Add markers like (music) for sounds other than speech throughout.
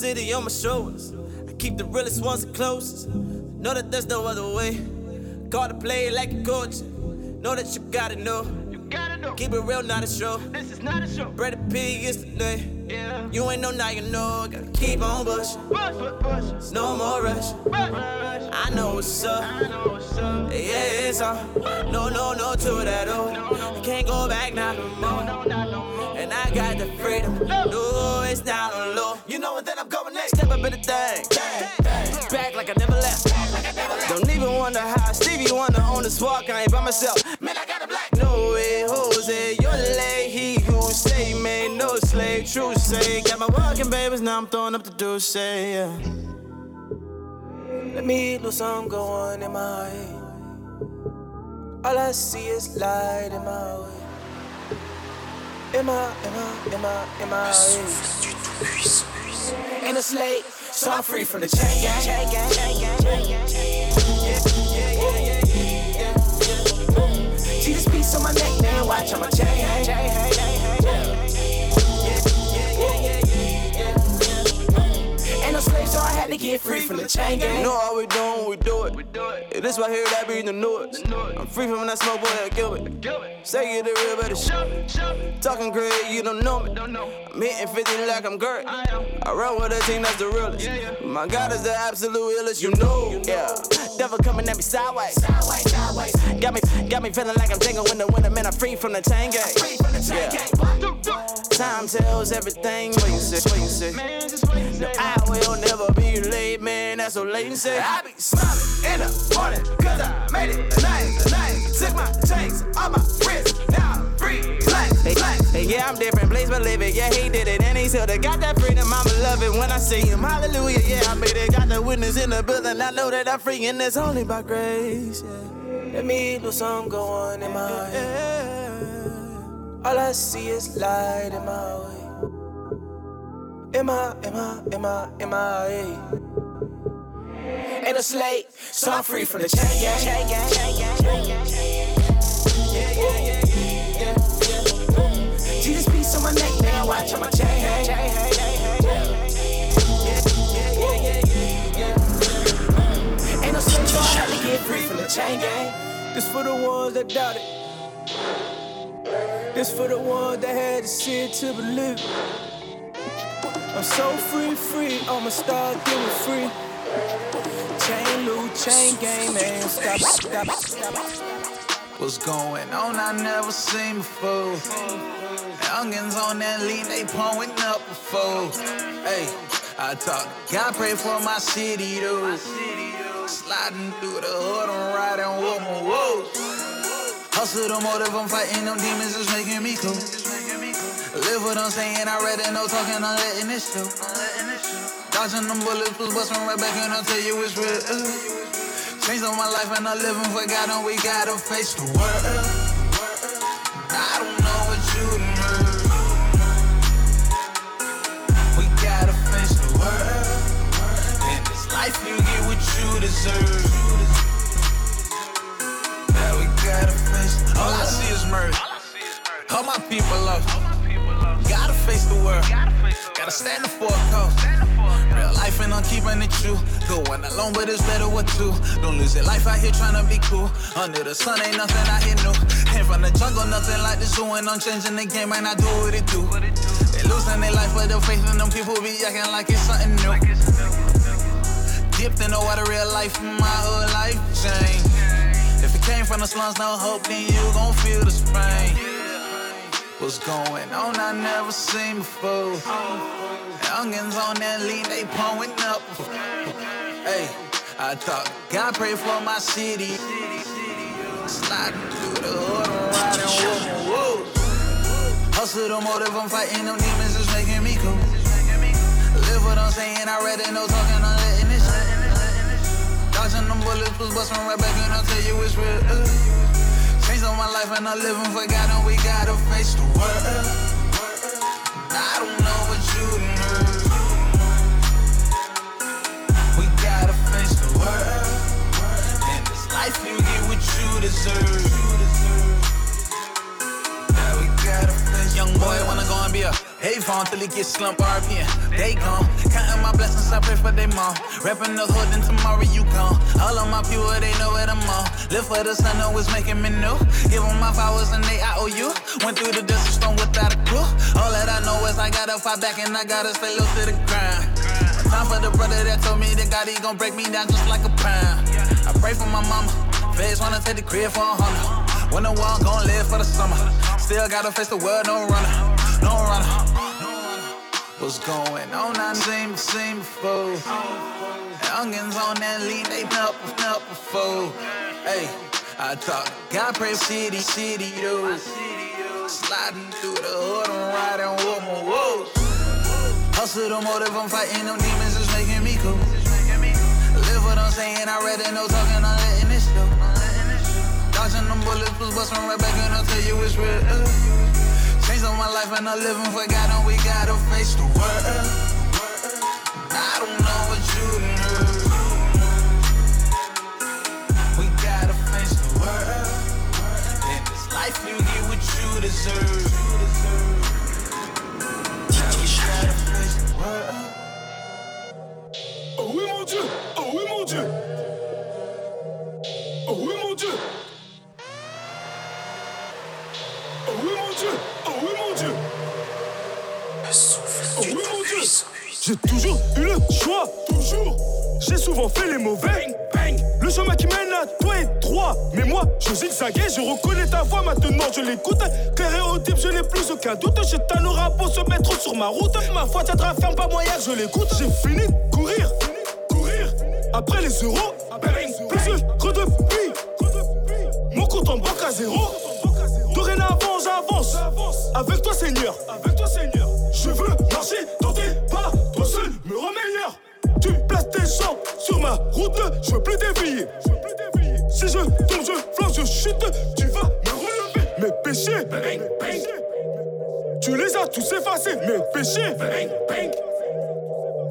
city on my shoulders. I keep the realest ones the closest. Know that there's no other way. Call to play like a coach. Know that you gotta know. You gotta know. Keep it real, not a show. This is not a show. Brandon P is the name. Yeah. You ain't know, now you know. Gotta keep on pushing. Push, push, push. No more rush. Rush, rush. I know what's up. I know what's up. Yeah, it's on. No, no, no to that. Oh, I can't go back now no more. No, not no more. And I got the freedom. No, it's down on low. You know what? Then I'm going next. Step up in the thing. Back like I never left. Don't even wonder how Stevie Wonder on the walk. I ain't by myself. Man, I got a black. No way, Jose. You're lay. He who say made no slave. True say. Got my walking babies. Now I'm throwing up the deuce. Say, yeah. Let me do some going in my way. All I see is light in my way. In my, in my, in my, in my way. Ain't a slave, so I'm free from the chain gang. See this piece on my neck, now watch on my chain yeah, yeah. Ain't no slave, so I had to get free from the chain gang. You know how we doing, we do it. We do it. Yeah, this right here, that be the noise. I'm free from that smoke, boy, that Gilbert. Gilbert. Say it the real better shit. Show me. Talking crazy, you don't know me. Don't know. I'm hitting 50 like I'm Gert. I. I run with a team that's the realest. Yeah, yeah. My God is the absolute illest, you know. Yeah. Devil coming at me sideways. Sideways, sideways. Got me, got me feeling like I'm Django when the winter man. I'm free from the chain gang. Free from the chain gang. Do, do. Time tells everything. What you say? What you say? Man, just wait and say. I will never be late, man. That's so late and say. I be smiling in the morning, cause I made it tonight, tonight. Took my chains on my wrist, now I'm free. Like, like. Hey, yeah, I'm different, place but living. Yeah, he did it, and he still got that freedom. I'ma love it when I see him. Hallelujah, yeah, I made it. Got the witness in the building. I know that I'm free, and it's only by grace. Yeah. Let me do some going in my head. All I see is light in my way. In my, in my, in my, in my way. Ain't a slave, so I'm free from the chain gang. Chain gang, chain gang, gang. Yeah, yeah, yeah, yeah, yeah, this piece on my neck, now watch on my chain hang. Chain hang, yeah, yeah, yeah, yeah, yeah. Ain't no slave, so I had to get free from the chain gang. This for the ones that doubted. This for the ones that had to see it to believe. I'm so free, free, I'ma start getting free. Chain loot, chain game, man. Stop, stop, stop. What's going on? I never seen before. Youngins on that lean, they pulling up before. Hey, I talk. God pray for my city though. Sliding through the hood, I'm riding with my woes. Hustle the motive, I'm fighting them demons, it's making me cool. Live what I'm saying, I read it, no talking, I'm letting it show. Dodging them bullets was busting right back, and I'll tell you it's real. Changed on my life, and I'm living for God, and we gotta face the world. I don't know what you deserve. We gotta face the world. and this life, you get what you deserve. People lost. Gotta face the world. Gotta stand up for a cause. Real life and I'm keeping it true. Going alone, but it's better with two. Don't lose your life out here trying to be cool. Under the sun ain't nothing out here new. Came from the jungle, nothing like the zoo. And I'm changing the game, and I do what it do. They losing their life, but their faith in them people be acting like it's something new. Dipped in the water, real life, my whole life changed. Came from the slums, no hope, then you gon' feel the strain. What's going on? I never seen before. Youngins on that lean, they pulling up. Hey, I thought God pray for my city. Sliding through the hood, riding whoa. Hustle the motive, I'm fighting them demons, it's making me cool. Live what I'm saying, I read it, no talking, I'm letting it them bullets, was busting right back, and I'll tell you it's real. Changed my life, and I live and forgot, and we gotta face the world. I don't know what you heard. We gotta face the world. This life, you get what you deserve. Yeah, we gotta face Young boy wanna go and be Avon till he get slumped RPM. They gone. Counting my blessings, I pray for they mom. Rapping the hood, and tomorrow you gone. All of my people, they know where I'm on. Live for the sun, it's making me new. Give them my flowers and they IOU. Went through the desert storm without a clue. All that I know is I gotta fight back and I gotta stay low to the ground. Time for the brother that told me that God, he gon' break me down just like a pound. I pray for my mama. Feds wanna take the crib for a hundred. When the world gon' live for the summer. Still gotta face the world, no runner, no runner. What's going on? I seen seen before. Youngins on that lean, they up, up before. Hey, I thought God pray city, city, though. Sliding through the hood, I'm riding with my woes. Hustle the motive, I'm fighting them demons, it's making me cool. Live what I'm saying, I read it, no talking, I'm letting it show. Dodging them bullets, was busting right back, and I'll tell you it's real. On my life, and I live and forgot, and we gotta face the world. I don't know what you heard. We gotta face the world. This life, you get what you deserve. We world. Oh Dieu Oh oui mon Dieu Oh Oh oui mon Dieu. J'ai toujours eu le choix. Toujours. J'ai souvent fait les mauvais. Le chemin qui mène à toi est droit. Mais moi je zigzaguais Je reconnais ta voix. Maintenant je l'écoute. Clair et audible je n'ai plus aucun doute. J'ai aura pour se mettre sur ma route. Ma foi tiendra ferme pas moyen je l'écoute. J'ai fini de courir. Courir. Après les euros. Plus heureux depuis. Mon compte en banque à zéro. Dorénavant, j'avance. Avec toi, Seigneur. Avec toi, Seigneur. Dans tes pas. Toi seul me rend meilleur. Tu places tes jambes sur ma route. Je veux plus dévier. Si je tombe, je flanche, je chute. Tu vas me relever. Mes péchés. Tu les as tous effacés. Mes péchés.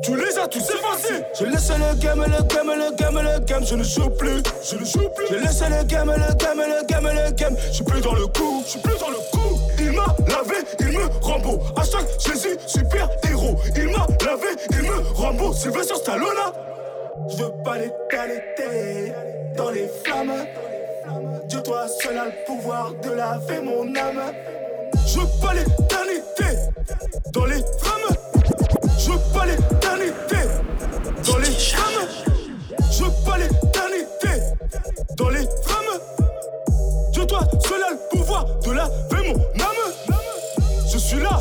Tu les as tous effacés Je laisse le game, le game, le game, le game Je ne joue plus, je ne joue plus Je laisse le game, le game, le game, le game Je suis plus dans le coup, je suis plus dans le coup Il m'a lavé, il me rend beau Hashtag Jésus, rend beau Sylvester Stallone Je veux pas l'éternité Dans les flammes Dieu toi seul a le pouvoir de laver mon âme Je veux pas l'éternité Dans les flammes je veux pas l'éternité dans les flammes. Je veux pas l'éternité dans les flammes. Dieu, toi, seul a le pouvoir de laver mon âme. Je suis là,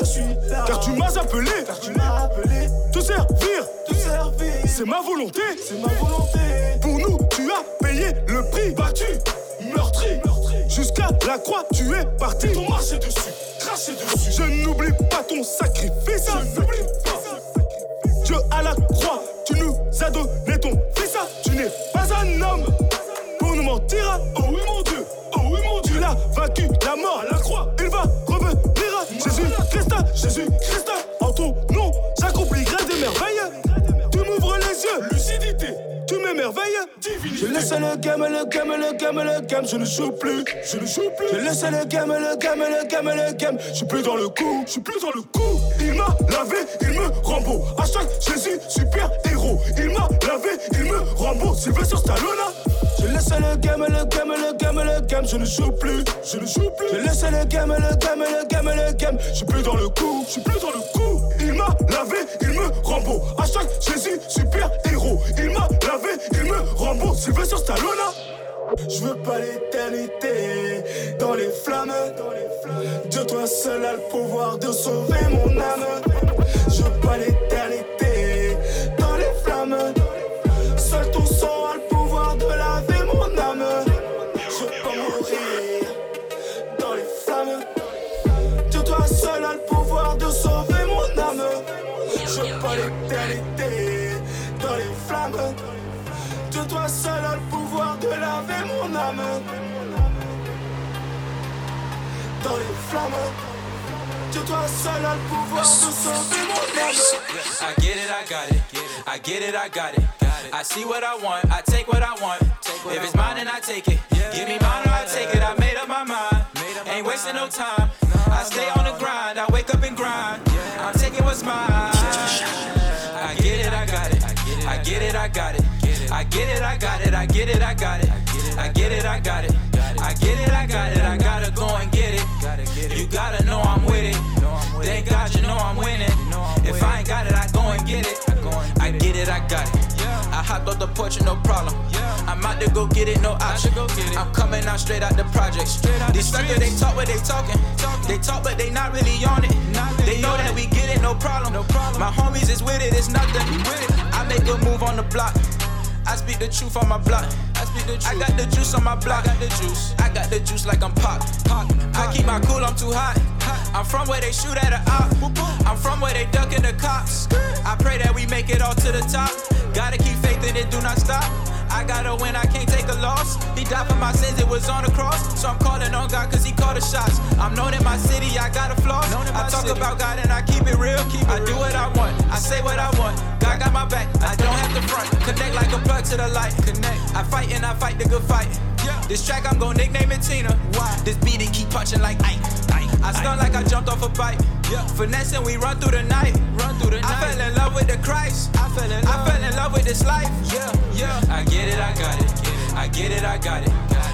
je suis là, car tu m'as appelé, car tu m'as appelé. Servir, te servir, c'est ma volonté, c'est ma volonté. Pour nous, tu as payé le prix, battu, meurtri, jusqu'à la croix, tu es parti. Ton marché dessus, craché dessus. Je n'oublie pas ton sacrifice, je n'oublie pas. Dieu à la croix, tu nous as donné ton fils, tu n'es pas un homme pour nous mentir. Oh oui mon Dieu, oh oui mon Dieu, il a vaincu la mort. À la croix, il va revenir. Jésus Christ, Jésus Christ, Je laisse le game, le game, le game, le game, je ne joue plus, je ne joue plus. J'ai laissé le game, le game, le game, le game, je suis plus dans le coup, je suis plus dans le coup. Il m'a lavé, il me rembourse. Hashtag Jésus, super héros. Il m'a lavé, il me rembourse. Sylvester Stallone. J'ai laissé le game, le game, le game, le game, je ne joue plus, je ne joue plus. J'ai laissé le game, le game, le game, le game, je suis plus dans le coup, je suis plus dans le coup. Il m'a lavé, il me rembourse. Hashtag Jésus, super héros. Il m'a lavé, il me rembourse. Sylvester Stallone. Je veux pas l'éternité dans les flammes. Dieu, toi seul a le pouvoir de sauver mon âme. Je veux pas l'éternité dans les flammes. De laver mon âme. Dans les flammes. I get it, I got it. I get it, I got it. I see what I want, I take what I want. If it's mine, then I take it. Give me mine or I take it. I made up my mind. Ain't wasting no time. I stay on the grind. I wake up and grind. I'm taking what's mine. I get it, I got it. I get it, I got it. I get it, I got it. I get it, I got it. I get it, I got it. I get it, I got it. I gotta go and get it. You gotta know I'm with it. Thank God you know I'm winning. If I ain't got it, I go and get it. I get it, I got it. I hopped off the porch, no problem. I'm out to go get it, no option. I'm coming out straight out the projects. These suckers, they talk what they talking. They talk, but they not really on it. They know that we get it, no problem. My homies is with it, it's nothing. I make a move on the block. I speak the truth on my block. I speak the truth. I got the juice on my block. I got the juice. I got the juice like I'm pop. pop. I keep my cool, I'm too hot. I'm from where they shoot at a op. I'm from where they ducking the cops. I pray that we make it all to the top. Gotta keep faith in it, do not stop. I gotta win, I can't take a loss. He died for my sins, it was on the cross. So I'm calling on God cause he called the shots. I'm known in my city, I got a flaw. I talk about God and I keep it real. keep I do what I want, I say what I want. God got my back, I don't have to front. Connect like a plug to the light. Connect. I fight and I fight the good fight. Yeah. This track I'm gon' nickname it Tina. Why? This beat it keep punching like Ike. I stun like I jumped off a bike. Yeah. Finesse and we run through the night. Run through the night. I fell in love with the Christ. I fell in love. I fell in love with this life. Yeah, yeah. I get it, I got it. I get it, I got it.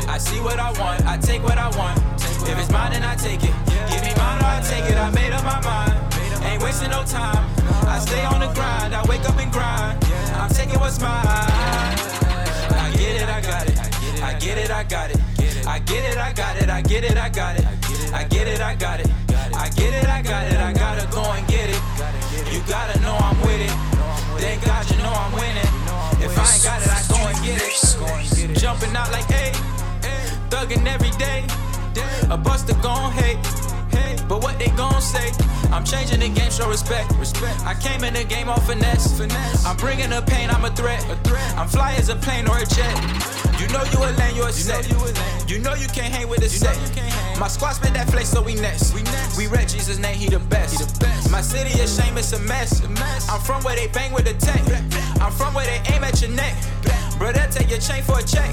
I see what I want, I take what I want. If it's mine, then I take it. Give me mine or I take it. I made up my mind. Ain't wasting no time. I stay on the grind. I wake up and grind. I'm taking what's mine. I get it, I got it. I get it, I got it. I get it, I got it. I get it, I got it. I get it, I got it. I get it, I got it. I gotta go and get it. You gotta know I'm with it. Thank God you know I'm winning. If I ain't got it, I go and get it. Jumping out like hey, thugging every day. A buster gon' hate. But what they gon' say? I'm changing the game, show respect. Respect. I came in the game off finesse. Finesse. I'm bringing the pain, I'm a threat. A threat. I'm fly as a plane or a jet. You know you a lane, you a set. Know you, a lane. you know you can't hang with the set. My squad spit that flex, so we next. We next. We rep Jesus' name, he the best. He the best. My city is shame, it's a mess. a mess. I'm from where they bang with the tech. I'm from where they aim at your neck. Bro, they'll take your chain for a check.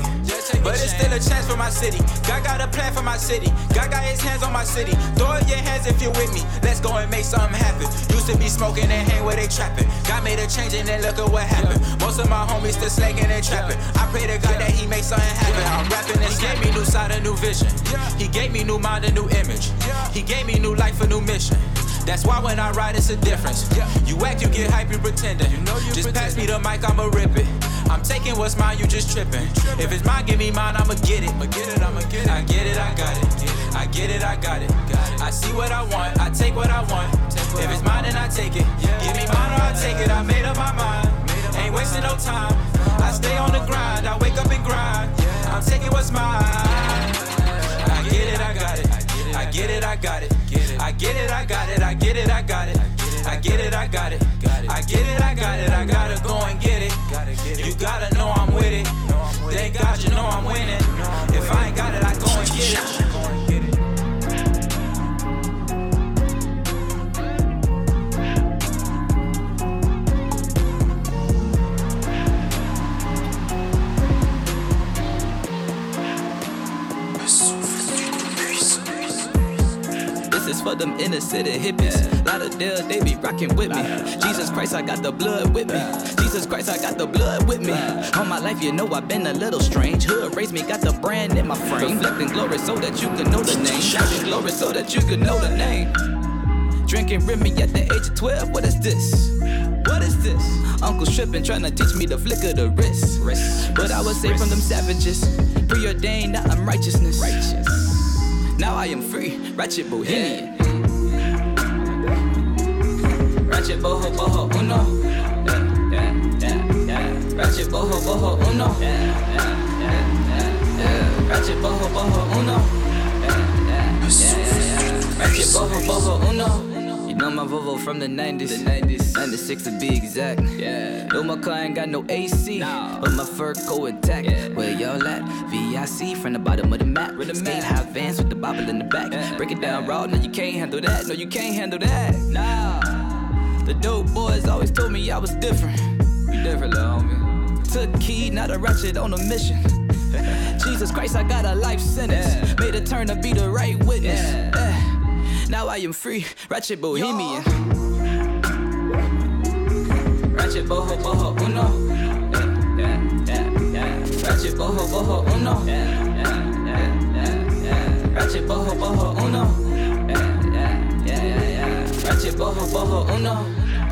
But it's still a chance for my city. God got a plan for my city. God got his hands on my city. Throw up your hands if you're with me. Let's go and make something happen. Used to be smoking and hang where they trapping. God made a change and then look at what happened. Most of my homies still slanging and trapping. I pray to God that he make something happen. I'm rapping and he gave me new sight, a new vision. He gave me new mind, a new image. He gave me new life, a new mission. That's why when I ride, it's a difference. You act, you get hype, you pretending. You know you just pass me the mic, I'ma rip it. I'm taking what's mine, you just tripping. If it's mine, give me mine, I'ma get it. I'ma get it, I'ma get it. I get it, I got it. I get it, I got it. I see what I want, I take what I want. If it's mine, then I take it. Give me mine or I take it. I made up my mind. Ain't wasting no time. I stay on the grind, I wake up and grind. I'm taking what's mine. I get it, I got it. I get it, I got it. I get it, I got it. I get it, I got it. I get it, I got it. I get it, I got it. I gotta go and get it. You gotta know I'm with it. Thank God you know I'm winning. If I ain't got it, I go and get For them inner city hippies. Lot of deals, they be rocking with me. Jesus Christ, I got the blood with me. Jesus Christ, I got the blood with me. All my life, you know I've been a little strange. Hood raised me, got the brand in my frame. Reflecting glory so that you can know the name. Shouting glory so that you can know the name. Drinking Remy at the age of 12, what is this? What is this? Uncle tripping, trying to teach me the flick of the wrist. But I was saved from them savages. Preordained, now I'm righteousness. Righteous. Now I am free, ratchet bohemian. Ratchet boho boho uno. Ratchet boho boho uno. Ratchet boho boho uno. Ratchet boho boho uno. Know my Volvo from the 90s. The 90s. 96 to be exact. Yeah. Though my car ain't got no AC. No. But my fur coat intact. Yeah. Where y'all at? VIC from the bottom of the map. With the Skate high vans with the bobble in the back. Yeah. Break it down raw. No, you can't handle that. No, you can't handle that. Nah. The dope boys always told me I was different. You different, little homie. Took key, not a ratchet on a mission. (laughs) Jesus Christ, I got a life sentence. Yeah. Made a turn to be the right witness. Yeah. Now I am free, ratchet bohemian. Ratchet boho boho uno. Oh yeah. Ratchet boho boho uno. Oh yeah, yeah, yeah, yeah, yeah. Ratchet boho boho uno. Oh yeah, yeah, yeah, yeah, yeah. Ratchet boho boho uno.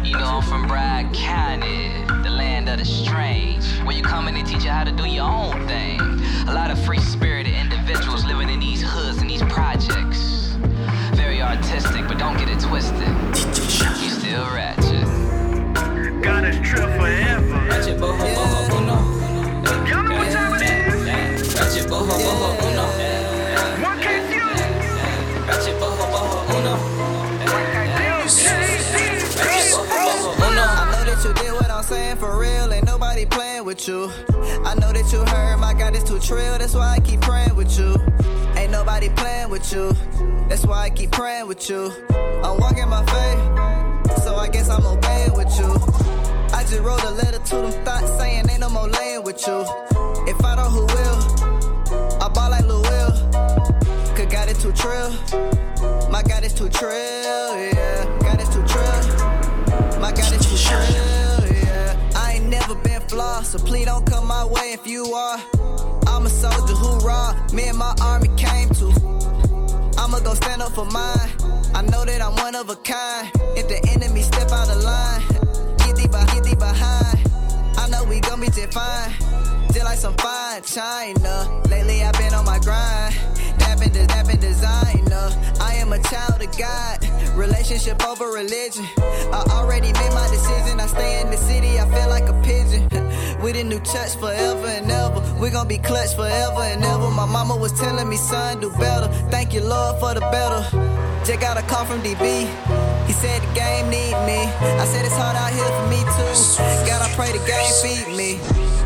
You know I'm from Bragg County, the land of the strange, where you come in and teach you how to do your own thing. A lot of free-spirited individuals living in these hoods and these projects. Very artistic, but don't get it twisted. You still ratchet. Got us trip forever. Ratchet boho boho uno. Y'all know what time it is? Ratchet boho boho uno. One can't you? Ratchet boho boho uno. Ratchet boho boho uno. I know that you did what I'm saying for real. Ain't nobody playing with you. I know that you heard my God is too trill. That's why I keep praying with you. Ain't nobody playing with you. That's why I keep praying with you. I'm walking my faith, so I guess I'm obeying with you. I just wrote a letter to them thoughts saying ain't no more laying with you. If I don't, who will? I ball like Lil Will. Cause God is too trill. My God is too trill, yeah. God is too trill. My God is too trill, flawed, so please don't come my way if you are. I'm a soldier, hoorah. Me and my army came to. I'ma go stand up for mine. I know that I'm one of a kind. If the enemy step out of line, get be- get behind. I know we gon' be just fine. Just like some fine china. Lately I've been on my grind. Dapping, de- dapping designer. I am a child of God. Relationship over religion. I already made my decision. I stay in the city. I feel like a pigeon. We the new touch forever and ever. We gon' be clutch forever and ever. My mama was telling me, son, do better. Thank you, Lord, for the better. Just got a call from DB. He said the game need me. I said it's hard out here for me too. God, I pray the game feed me.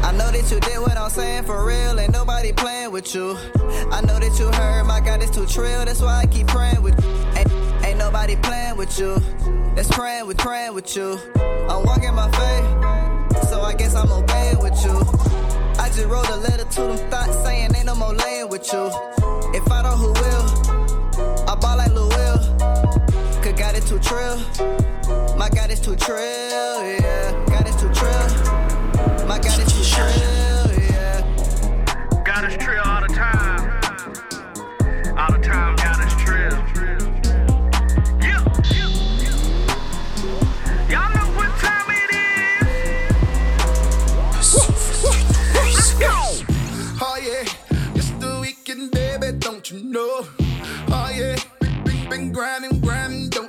I know that you did what I'm saying for real. Ain't nobody playing with you. I know that you heard my God is too trill. That's why I keep praying with you. Ain't, ain't nobody playing with you. That's praying with praying with you. I'm walking my faith, I guess I'm obeying with you. I just wrote a letter to them thoughts saying ain't no more laying with you. If I don't, who will? I ball like Lil Will. Cause God is too trill. My God is too trill, yeah. God is too trill. My God is too trill,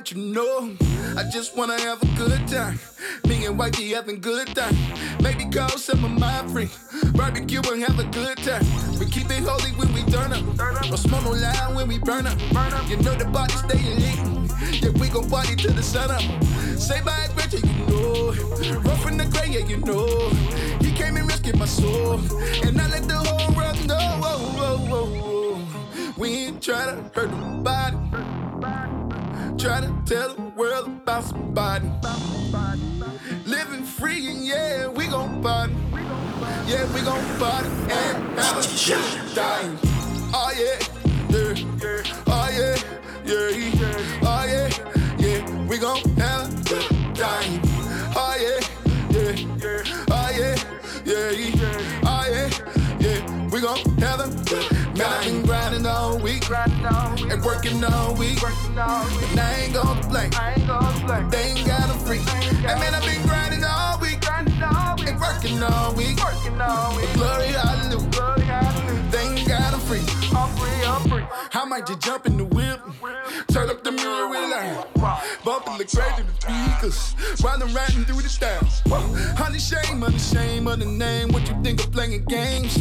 don't you know? I just wanna have a good time. Me and wifey having good time. Maybe call some of my friends. Barbecue and have a good time. We keep it holy when we turn up. Don't smoke no loud when we burn up. You know the body staying lit. Yeah, we gon' party till the sun up. Say bye, Gretchen, you know. Rough in the gray, yeah, you know. He came and rescued my soul. And I let the whole world know. We ain't tryna hurt nobody try to tell the world about somebody. Living free and yeah, we gon' party. Yeah, we gon' party and have a good time. Oh yeah, yeah, oh yeah, yeah, oh yeah, yeah, we gon' have a good time. Oh yeah, yeah, oh yeah, yeah, oh yeah, yeah, we gon' have a good time. Girl, I been grinding all week, and working all week. Working. And I ain't gonna play. They ain't got a freak. Hey man, I've been grinding and working all week. Glory, hallelujah. Ain't got them free. I'm free, I'm free. I might just jump in the whip, turn up the mirror with line, bumping the crazy with speakers, while I'm riding through the town. Honey shame, honey shame of the name. What you think of playing games?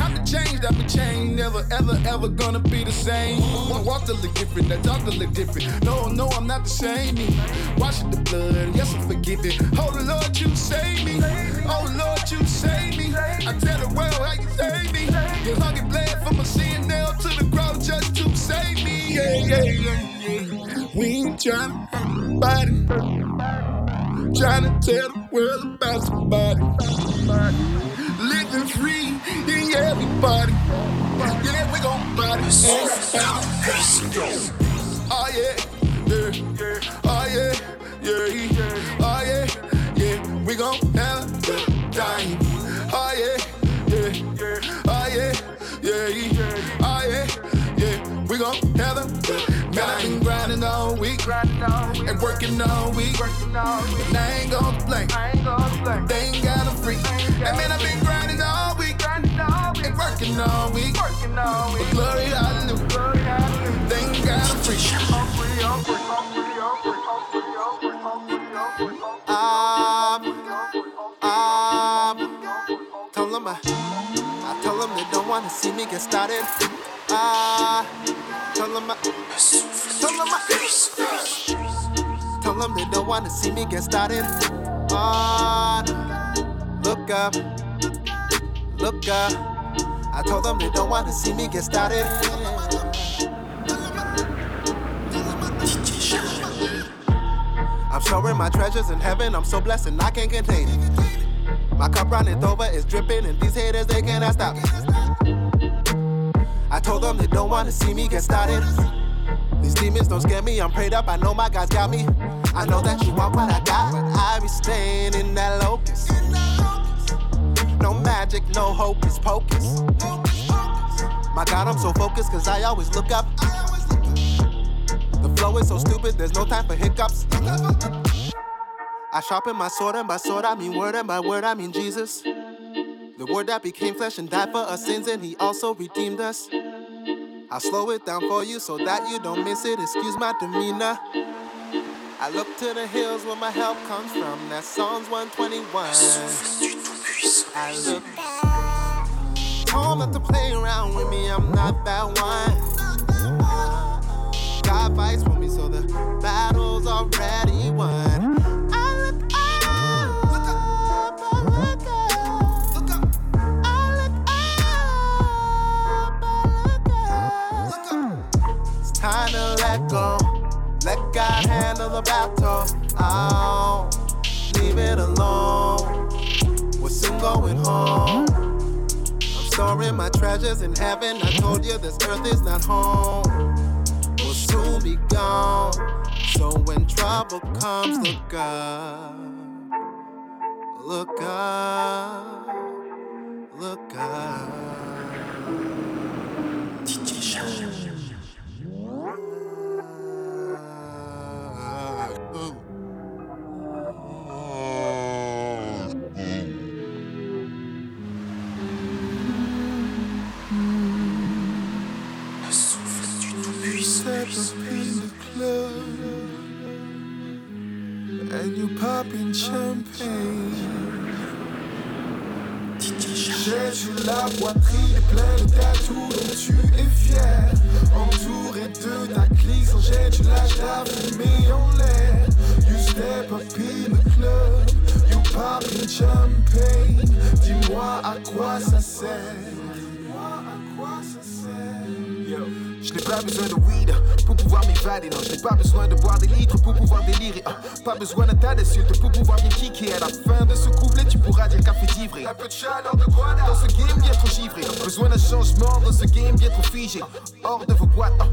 I'm the change, I'm the change. Never, ever, ever gonna be the same. Wanna walk to look different, I talk to look different. No, no, I'm not the same. Washing the blood, yes, I'm forgiven. Oh Lord, you save trying to hurt nobody. Trying to tell the world about somebody. Living free in everybody. Yeah, we gon' body. Oh yeah, yeah, yeah. Oh yeah, yeah, yeah. Oh yeah, yeah. We gon' have all week and working all week. And I ain't gon' complain. They ain't got them free. And man, I've been grinding all week and working all week. But glory, hallelujah. They ain't got them free. Um, um, tell them I, I tell them they don't wanna see me get started. Ah, tell them I, tell them I, they don't wanna see me get started. Ah, look up, look up. I told them they don't wanna see me get started. I'm storing my treasures in heaven. I'm so blessed and I can't contain it. My cup runneth over, it's dripping, and these haters they cannot stop it. I told them they don't wanna see me get started. These demons don't scare me. I'm prayed up. I know my God's got me. I know that you want what I got, but I be staying in that locus. No magic, no hope. hocus pocus. My God, I'm so focused, cause I always look up. The flow is so stupid, there's no time for hiccups. I sharpen my sword, and by sword I mean word, and by word I mean Jesus. The word that became flesh and died for our sins, and he also redeemed us. I'll slow it down for you so that you don't miss it. Excuse my demeanor. I look to the hills where my help comes from. That's Psalms 121. I look home not to play around with me. I'm not that one. God fights for me, so the battle's already storing my treasures in heaven. I told you this earth is not home will soon be gone. So when trouble comes, look up, look up, look up. N'ai pas besoin de boire des litres pour pouvoir délirer. ah. Pas besoin d'un tas d'insultes pour pouvoir bien kicker. À la fin de ce couplet, tu pourras dire café d'ivré. Un peu de chaleur de Guada dans ce game bien trop givré. Besoin d'un changement dans ce game bien trop figé. Hors de vos boîtes, ah,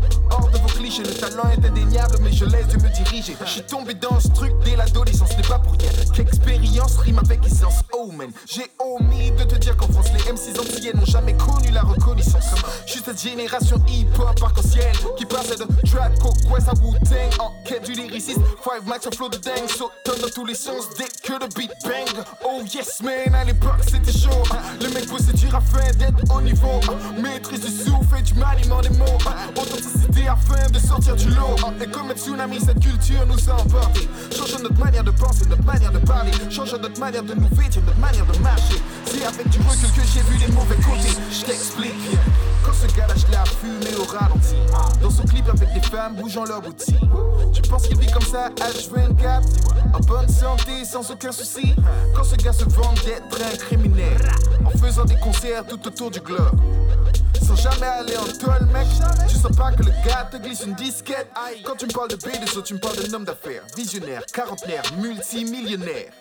de. Le talent est indéniable, mais je laisse Dieu me diriger. Je suis tombé dans ce truc dès l'adolescence, ce n'est pas pour rien. Qu'expérience rime avec essence. Oh man, j'ai omis de te dire qu'en France, les M6 antillais n'ont jamais connu la reconnaissance. Je suis cette génération hip-hop arc-en-ciel qui passait de trap, coke, west à Wu-Tang en quête du lyriciste. Five Max, un flow de dingue, sautant dans tous les sens dès que le beat bang. Oh yes man, à l'époque c'était chaud. Le mec se dire afin d'être au niveau. Maîtrise du souffle et du maniement des mots. Authenticité afin de sortir du lot. Et comme un tsunami, cette culture nous a emportés. Changeons notre manière de penser, notre manière de parler. Changeons notre manière de nous vêtir, notre manière de marcher. C'est avec du recul que j'ai vu les mauvais côtés. Je t'explique. Quand ce gars lâche la fumée au ralenti Dans son clip avec des femmes bougeant leur boutique Tu penses qu'il vit comme ça? H24 En bonne santé sans aucun souci Quand ce gars se vante d'être un criminel En faisant des concerts tout autour du globe jamais aller en toile, mec. Tu sens pas que le gars te glisse une disquette. Quand tu me parles de B, tu me parles d'un homme d'affaires, visionnaire, quarantenaire, multimillionnaire.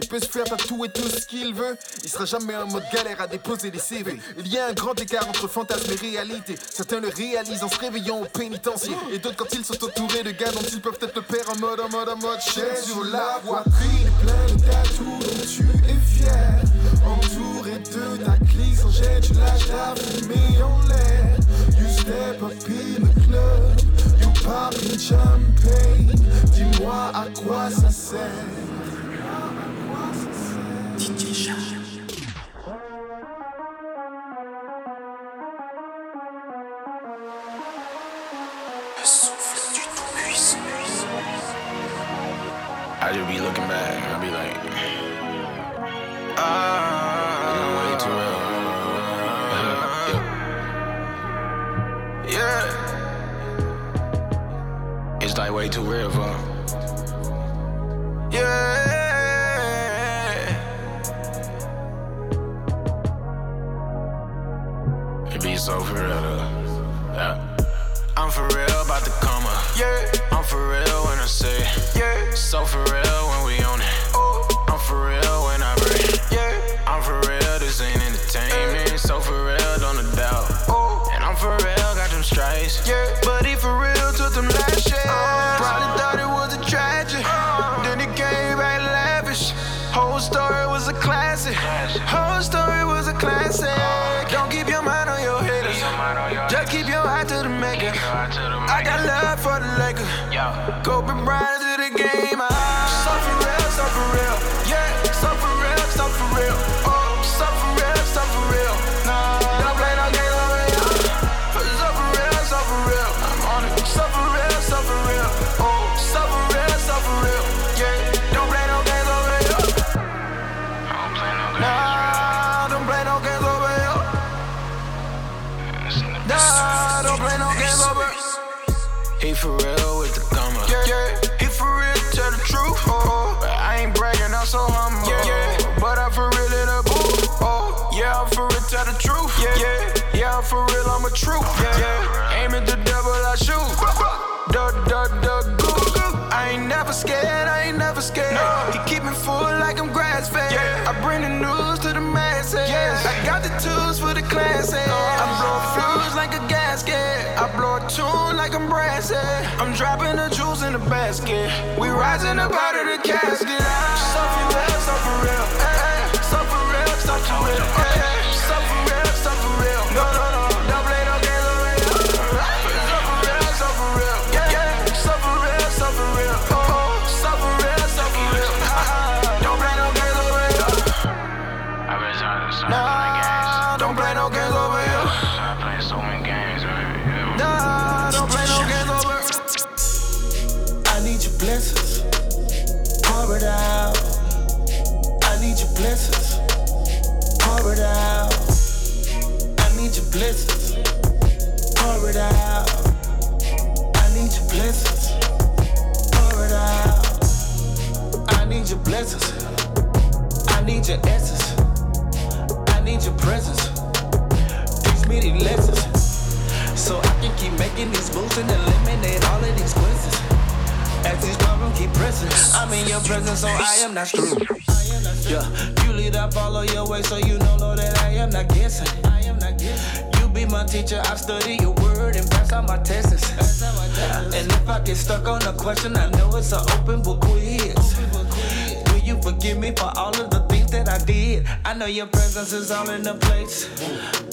Il peut se faire tatouer tout ce qu'il veut. Il sera jamais en mode galère à déposer des CV. Il y a un grand écart entre fantasme et réalité. Certains le réalisent en se réveillant au pénitencier. Et d'autres quand ils sont entourés de gars dont ils peuvent être le père en mode, en mode, en mode chaise sur la poitrine. Plein de tatous dont tu es fier. Entouré de ta clique sans jet, tu lâches ta fumée en l'air. You step up in the club. You pop in champagne. Dis-moi à quoi ça sert. I just be looking back, I be like, ah, way too real. yeah. It's like way too real for. Yeah. Be so for real, though. Yeah. I'm for real about the come up. Yeah. I'm for real when I say, yeah. So for real for real dropping the jewels in the basket. We rising up out of the casket. Keep pressing, I'm in your presence, so I am not screwed. Yeah, you lead, I follow your way, so you know, Lord, that I am not guessing. I am not guessing. You be my teacher, I study your word and pass out my tests. And if I get stuck on a question, I know it's an open book quiz. Will you forgive me for all of the things that I did. I know your presence is all in the place.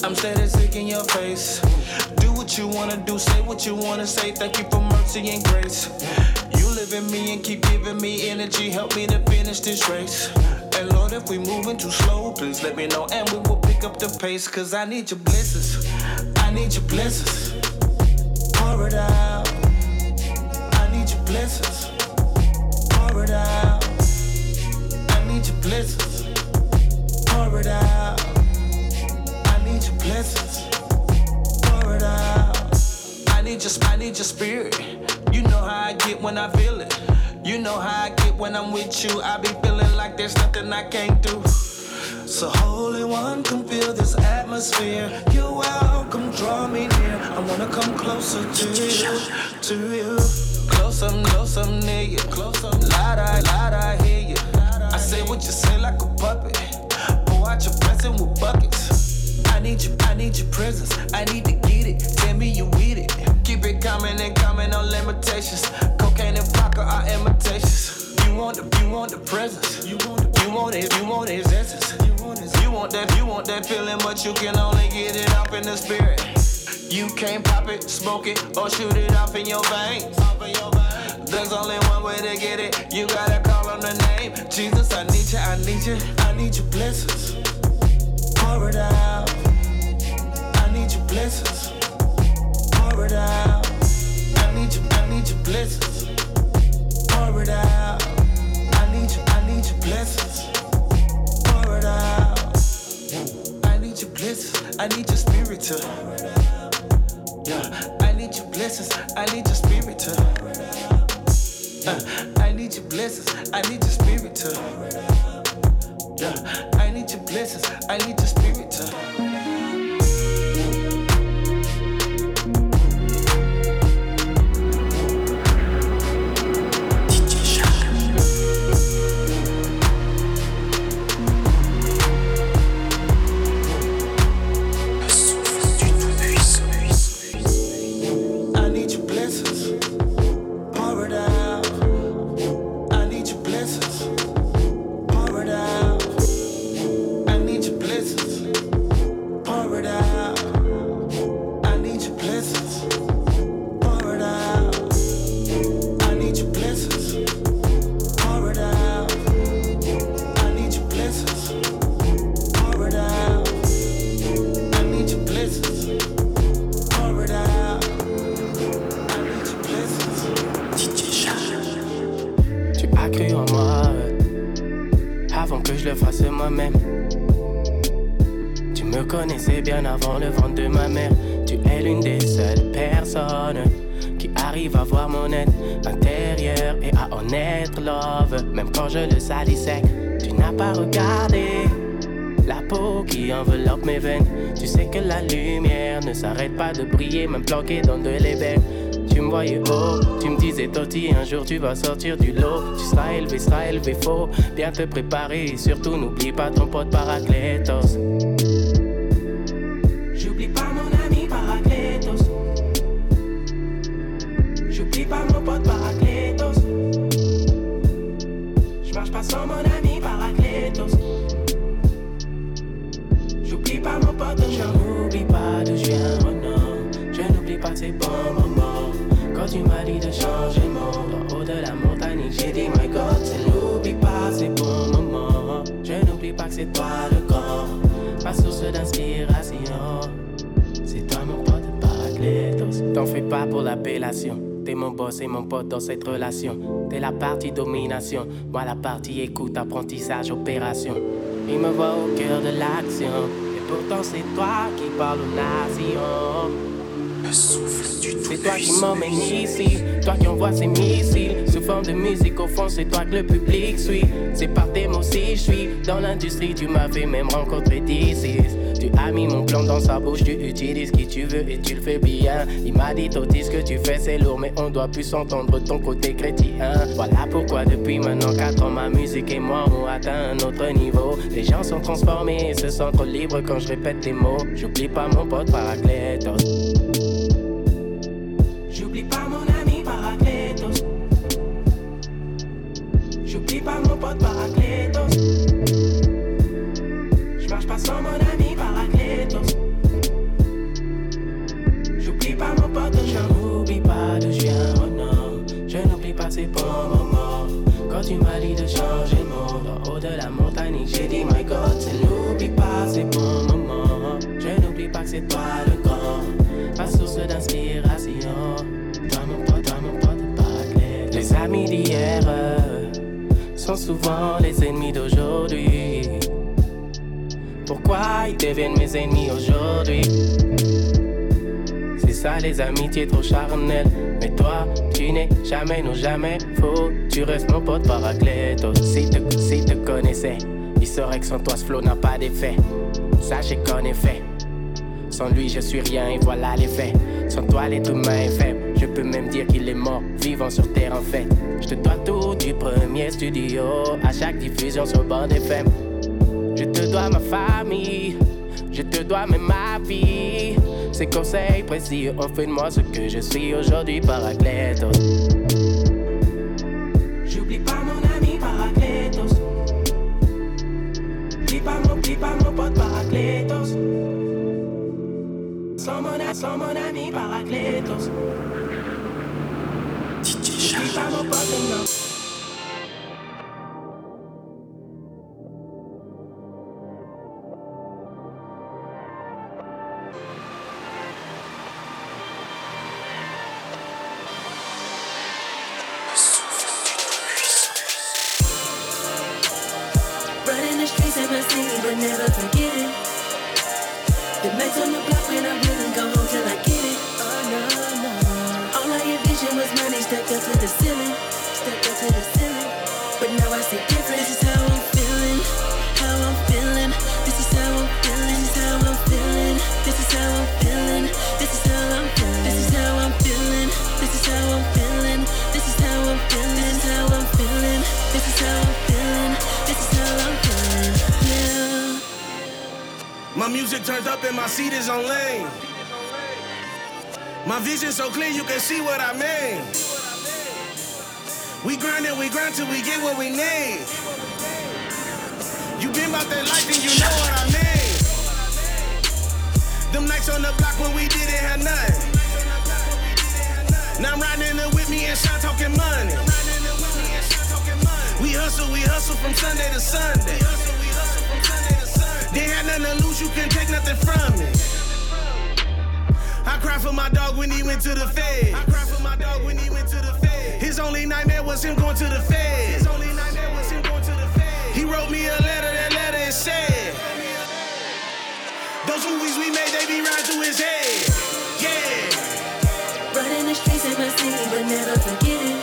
I'm steady in your face. Do what you wanna do, say what you wanna say. Thank you for mercy and grace. In me and keep giving me energy. Help me to finish this race. And Lord, if we moving too slow, please let me know and we will pick up the pace. Cause I need your blessings. I need your blessings. Pour it out. I need your blessings. Pour it out. I need your blessings. Pour it out. I need your blessings. Pour it out. I need your, I need your spirit. You know how I get when I feel know how I get when I'm with you. I be feeling like there's nothing I can't do. So Holy One, come feel this atmosphere. You're welcome, draw me near. I wanna come closer to you, to you. Closer, closer near you. Closer, loud I, loud I hear you. I say what you say like a puppet. Pour out your blessing with buckets. I need you, I need your presence. I need to get it. Tell me you with it. Keep it coming and coming, no limitations. Cocaine and vodka are imitations. You want the, you want the presence. You want, the, you want it, you want his essence. You want, his, you want that, you want that feeling, but you can only get it up in the spirit. You can't pop it, smoke it, or shoot it off in your veins. There's only one way to get it. You gotta call on the name. Jesus, I need you, I need you, I need your blessings. Pour it out. I need your blessings. Pour it out. I need you, I need your blessings. Pour it out. I need you, I need your blessings. Pour it out. I need your blessings. I need your spirit. Yeah, I need your blessings. I need your spirit. Uh, I need your blessings. I need your spirit. Yeah, I need your blessings. I need your spirit le moi-même. Tu me connaissais bien avant le ventre de ma mère. Tu es l'une des seules personnes qui arrivent à voir mon être intérieur et à en être love. Même quand je le salissais, tu n'as pas regardé la peau qui enveloppe mes veines. Tu sais que la lumière ne s'arrête pas de briller, même planquée dans de l'ébène. Tu me voyais haut, tu me disais Toti, un jour tu vas sortir du lot. Tu seras élevé, seras élevé, faut bien te préparer. Et surtout, n'oublie pas ton pote Paraclétos. J'oublie pas mon ami Paraclétos. J'oublie pas mon pote Paraclétos. Je marche pas sans mon ami Paraclétos. J'oublie pas mon pote, je n'oublie pas d'où je viens, oh non. Je n'oublie pas ces bons tu m'as dit de changer le monde, en haut de la montagne, j'ai dit my God, c'est n'oublie pas ces bons moments. Je n'oublie pas que c'est toi le grand, ma source d'inspiration. C'est toi mon pote Paraclétos. T'en fais pas pour l'appellation. T'es mon boss et mon pote dans cette relation. T'es la partie domination, moi la partie écoute, apprentissage, opération. Il me voit au cœur de l'action. Et pourtant c'est toi qui parles aux nations. C'est toi qui m'emmène ici, toi qui envoie ces missiles sous forme de musique. Au fond, c'est toi que le public suit. C'est par tes mots si je suis dans l'industrie. Tu m'as fait même rencontrer d'ici. Tu as mis mon plan dans sa bouche, tu utilises qui tu veux et tu le fais bien. Il m'a dit, Toti, ce que tu fais c'est lourd, mais on doit plus entendre ton côté chrétien. Voilà pourquoi depuis maintenant 4 ans, ma musique et moi ont atteint un autre niveau. Les gens sont transformés et se sentent libres quand je répète tes mots. J'oublie pas mon pote Paraclétos. J'oublie pas mon pote Paraclétos. pas sans mon ami. J'oublie pas mon pote, je n'oublie pas de je viens, oh non. Je n'oublie pas ces bons moments. Quand tu m'as dit de changer le monde, en haut de la montagne, j'ai dit my God, tu n'oublie pas ces bons moments. Je n'oublie pas que c'est toi le sont souvent les ennemis d'aujourd'hui. Pourquoi ils deviennent mes ennemis aujourd'hui? C'est ça les amitiés trop charnelles. Mais toi, tu n'es jamais, non jamais faux. Tu restes mon pote paraclétos. Si te, si te connaissais, il saurait que sans toi ce flow n'a pas d'effet. Sachez qu'en effet, sans lui je suis rien et voilà les faits. Sans toi l'être humain est faible. Je peux même dire qu'il est mort, vivant sur terre en fait. Je te dois tout du premier studio à chaque diffusion sur bande FM. Je te dois ma famille, je te dois même ma vie. Ces conseils précis ont fait de moi ce que je suis aujourd'hui, Paracletos. J'oublie pas mon ami Paracletos. Oublie pas mon, oublie pas mon pote Paracletos à son mon ami Paraclétos. DJ Charles. For my dog when he went to the Fed. I cried for my dog when he went to the Fed. His only nightmare was him going to the Fed. His only nightmare was him going to the Fed. He wrote me a letter, that letter is sad. Those movies we made, they be right through his head. Yeah. Running the streets in my city, but never forget it.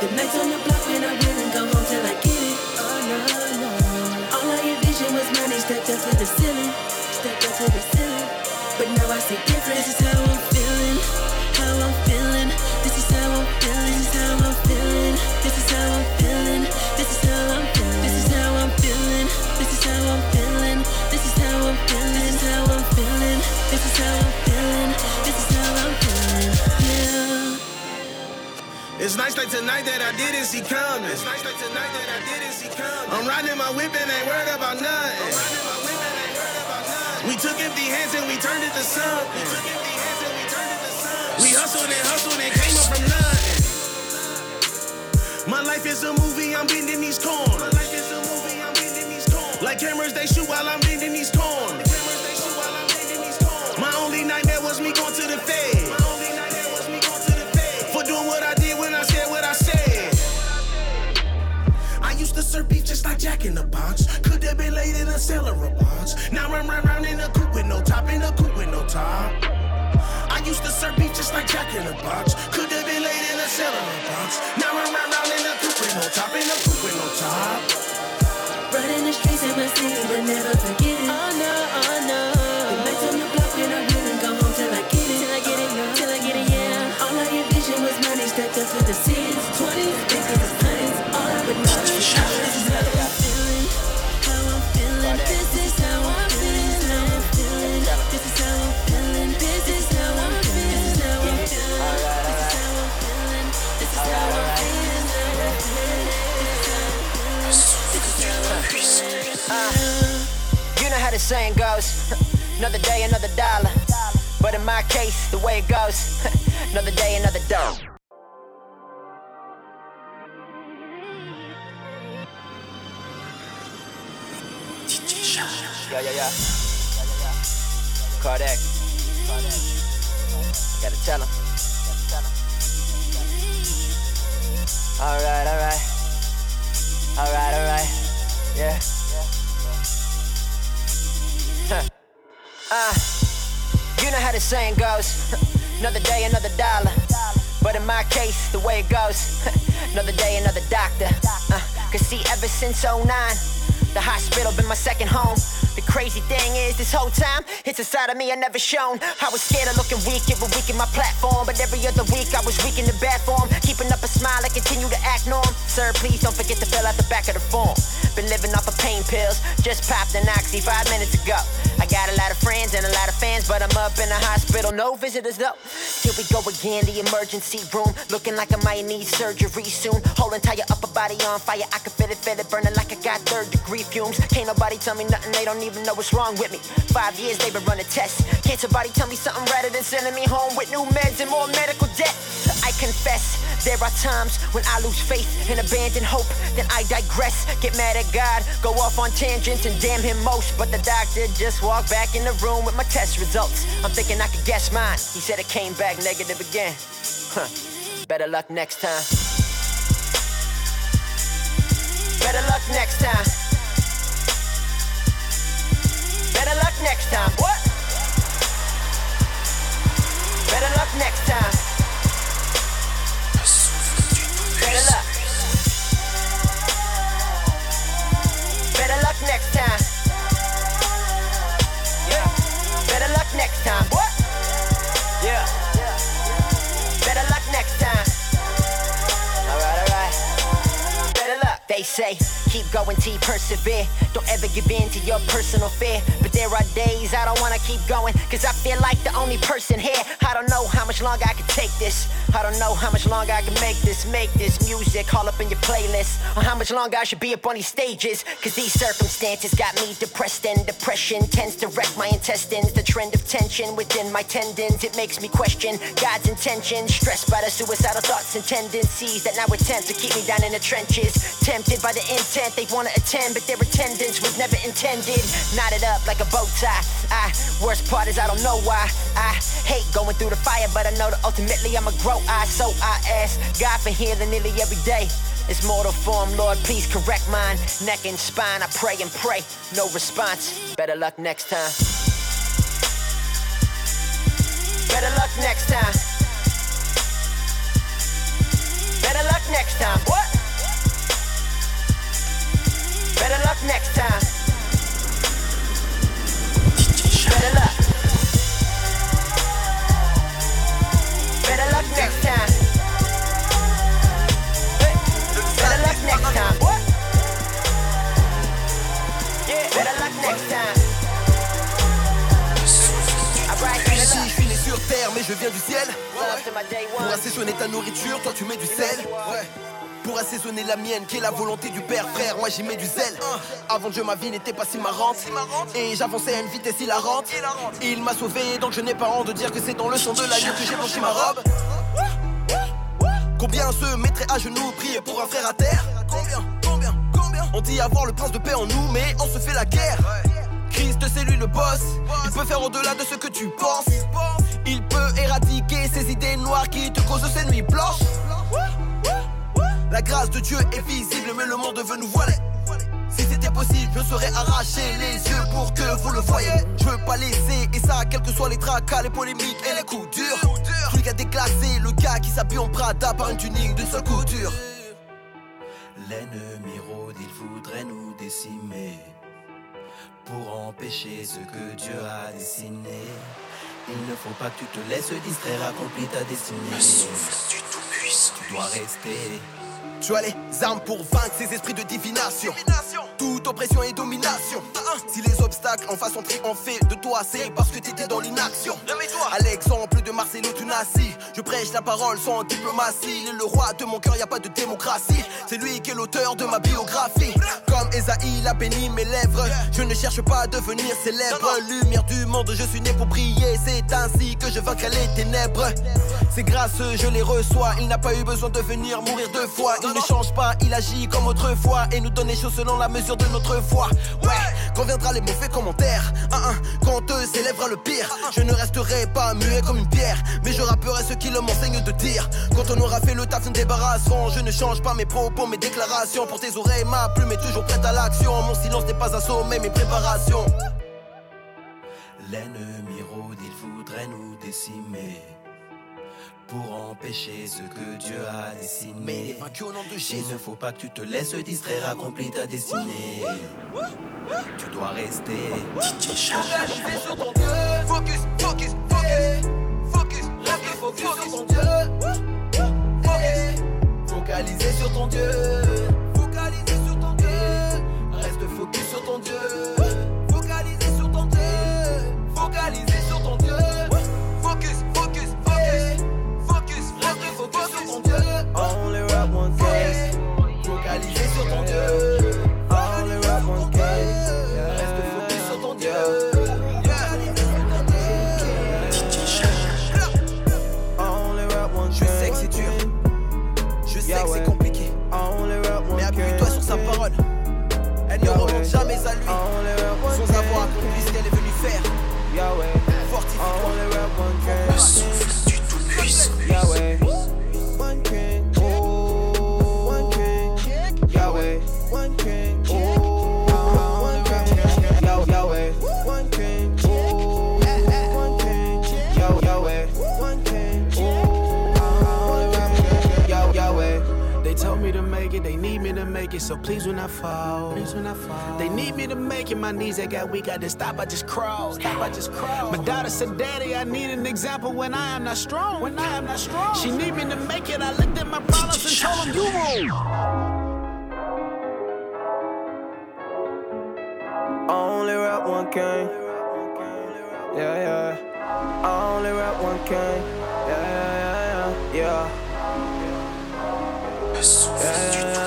The nights on the block when I wouldn't go home till I get it. Oh no, no. All I envisioned was money stuck up to the ceiling, stuck up to the ceiling. But now I. This is how I'm feeling, how I'm feeling. This is how I'm feeling, this is how I'm feeling. This is how I'm feeling, this is how I'm feeling. This is how I'm feeling, this is how I'm feeling. This is how I'm feeling, this is how I'm feeling. This is how I'm feeling, this is how I'm feeling. Yeah. It's nights like tonight that I didn't see coming. It's nights like tonight that I didn't see coming. I'm riding my whip and ain't worried about nothing. We took empty hands and we turned it to something. We hustled and hustled and came up from nothing. My life is a movie, I'm bending these corners. Like cameras, they shoot while I'm bending these corners. Jack in the Box. Could have been laid in a cellar of box. Now I'm round round in a coupe with no top, in a coupe with no top. I used to serve beef just like Jack in the Box. Could have been laid in a cellar of box. Now I'm round round in a coupe with no top, in a coupe with no top. Running the streets in my city, but never forget it. Oh no, oh no. The nights on the block when I wouldn't go home till I get it. Till I get it, till I get it, yeah. All I envisioned was money stacked up to the cities. The saying goes (laughs) another day, another dollar. But in my case, the way it goes, (laughs) another day, another dollar. Yeah, yeah, yeah. Kodak. Gotta tell him. Alright, alright. Alright, alright. Yeah. Uh, you know how the saying goes. (laughs) another day, another dollar. But in my case, the way it goes, (laughs) another day, another doctor. Uh, Cause see, ever since 09, the hospital been my second home. The crazy thing is, this whole time, it's a side of me I never shown. I was scared of looking weak, it would weaken my platform. But every other week, I was weak in the bad form. Keeping up a smile, I continue to act norm. Sir, please don't forget to fill out the back of the form. Been living off of pain pills, just popped an oxy five minutes ago. I got a lot of friends and a lot of fans, but I'm up in the hospital, no visitors though. Here we go again, the emergency room. Looking like I might need surgery soon. Whole entire upper body on fire, I can feel it, feel it burning like I got third degree fumes. Can't nobody tell me nothing, they don't even know what's wrong with me. Five years they've been running tests. Can't somebody tell me something rather than sending me home with new meds and more medical debt? I confess, there are times when I lose faith and abandon hope. Then I digress, get mad at God, go off on tangents and damn him most. But the doctor just walked back in the room with my test results. I'm thinking I could guess mine. He said it came back negative again. Huh. Better luck next time. Better luck next time. Better luck next time. What? Better luck next time. Say, keep going till persevere. Don't ever give in to your personal fear. But there are days I don't wanna keep going. Cause I feel like the only person here. I don't know how much longer I can take this. I don't know how much longer I can make this, make this music all up in your playlist. Or how much longer I should be up on these stages. Cause these circumstances got me depressed and depression tends to wreck my intestines. The trend of tension within my tendons, it makes me question God's intentions. Stressed by the suicidal thoughts and tendencies that now attempt to keep me down in the trenches. Tempted by the intent they wanna attend, but their attendance was never intended. Knotted up like a bow tie. I, worst part is I don't know why. I hate going through the fire, but I know that ultimately I'ma grow. I so I ask God for healing nearly every day. It's mortal form, Lord, please correct mine. Neck and spine, I pray and pray. No response. Better luck next time. Better luck next time. Better luck next time. What? Next time. Better luck. Better luck next time. Hey, Better luck next time. What? Yeah, better luck next time. Alright, better Ici, luck. je suis né sur terre, mais je viens du ciel. Pour assaisonner ta nourriture, toi tu mets du sel. Pour assaisonner la mienne, qui est la volonté du Père, frère, moi j'y mets du zèle. Avant Dieu, ma vie n'était pas si marrante. Et j'avançais à une vitesse hilarante. Il m'a sauvé, donc je n'ai pas honte de dire que c'est dans le son de l'agneau que j'ai blanchi ma robe. Combien se mettraient à genoux, prier pour un frère à terre? Combien, combien, combien? On dit avoir le prince de paix en nous, mais on se fait la guerre. Christ, c'est lui le boss. Il peut faire au-delà de ce que tu penses. Il peut éradiquer ces idées noires qui te causent ces nuits blanches. La grâce de Dieu est visible, mais le monde veut nous voiler. Si c'était possible, je serais arraché les yeux pour que vous le voyez. Je veux pas laisser, et ça, quels que soient les tracas, les polémiques et les coups durs. Celui qui a déclassé le gars qui s'appuie en Prada par une tunique d'une seule couture. L'ennemi rôde, il voudrait nous décimer pour empêcher ce que Dieu a dessiné. Il ne faut pas que tu te laisses distraire, accomplis ta destinée. Tu dois rester. Tu as les armes pour vaincre ces esprits de divination. toute oppression et domination. Si les obstacles en face ont triomphé de toi, c'est parce que t'étais dans l'inaction. À l'exemple de Marcelo Tunasi, je prêche la parole sans diplomatie. Il est le roi de mon cœur, y a pas de démocratie. C'est lui qui est l'auteur de ma biographie. Comme Esaïe, il a béni mes lèvres. Je ne cherche pas à devenir célèbre. Lumière du monde, je suis né pour briller. C'est ainsi que je vaincrai les ténèbres. C'est grâce, je les reçois. Il n'a pas eu besoin de venir mourir deux fois. Il ne change pas, il agit comme autrefois. Et nous donne les choses selon la mesure de notre foi. Ouais, quand viendra les mauvais commentaires. Un, un, quand eux s'élèvera le pire. Je ne resterai pas muet comme une pierre. Mais je rapperai ce qu'ils m'enseignent de dire. Quand on aura fait le taf, nous débarrasserons. Je ne change pas mes propos, mes déclarations. Pour tes oreilles, ma plume est toujours prête à l'action. Mon silence n'est pas un sommet, mes préparations. L'ennemi rôde, il voudrait nous décimer. Pour empêcher ce que Dieu a dessiné. Mais au nom de Jésus. Il ne faut pas que tu te laisses distraire, accomplis ta destinée. Tu dois rester. Sur ton Dieu. Focus, focus, focus. Focus, reste focus sur ton Dieu. Focus. Sur ton Dieu. Focalisé sur ton Dieu. Reste focus sur ton Dieu. Only rap one case. Focalisé sur ton Dieu. Only rap one case. Reste focus sur ton Dieu. Je sais que c'est dur. Je sais que c'est compliqué. Mais appuie-toi sur sa parole. Elle ne remonte jamais à lui. It, so please when I fall. Please when I fall. They need me to make it, my knees they got weak, I just stop, I just crawl. Stop, I just crawl. My daughter said, Daddy, I need an example when I am not strong. When I am not strong. She need me to make it, I looked at my problems and told them you wrong. Only rap one king. Yeah, yeah. I only rap one king. Yeah, yeah, yeah, yeah. yeah. Le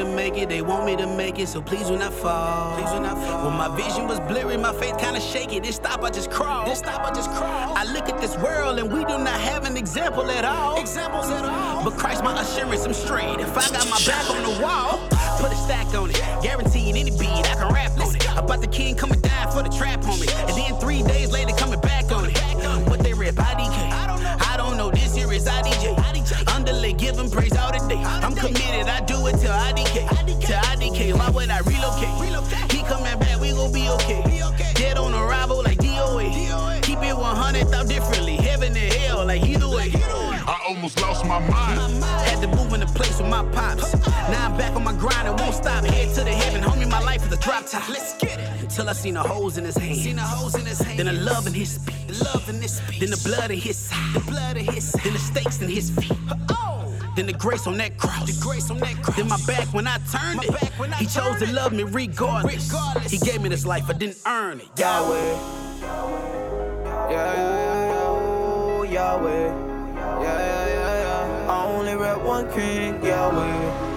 to make it, they want me to make it, so please when I fall. Please when I fall. When my vision was blurry, my faith kinda shaky. This stop, I just crawl. This stop, I just crawl. I look at this world and we do not have an example at all. Examples at all. But Christ, my assurance, I'm straight. If I got my back on the wall, put a stack on it. Guaranteed any beat, I can rap on it. About the king coming down for the trap on me. And then three days later drop top. Let's get it. Until I seen the holes in his hand. Seen the holes in his hand. Then the love in his speech. The love in his speech. Then the blood in his side. The blood in his side. Then the stakes in his feet. Oh. Then the grace on that cross. The grace on that cross. Then my back when I turned it. he chose to love me regardless. He gave me this life, I didn't earn it. Yahweh. Yeah, yeah, yeah, yeah. Oh, Yahweh. Yeah, yeah, yeah, yeah. I only rap one king. Yahweh.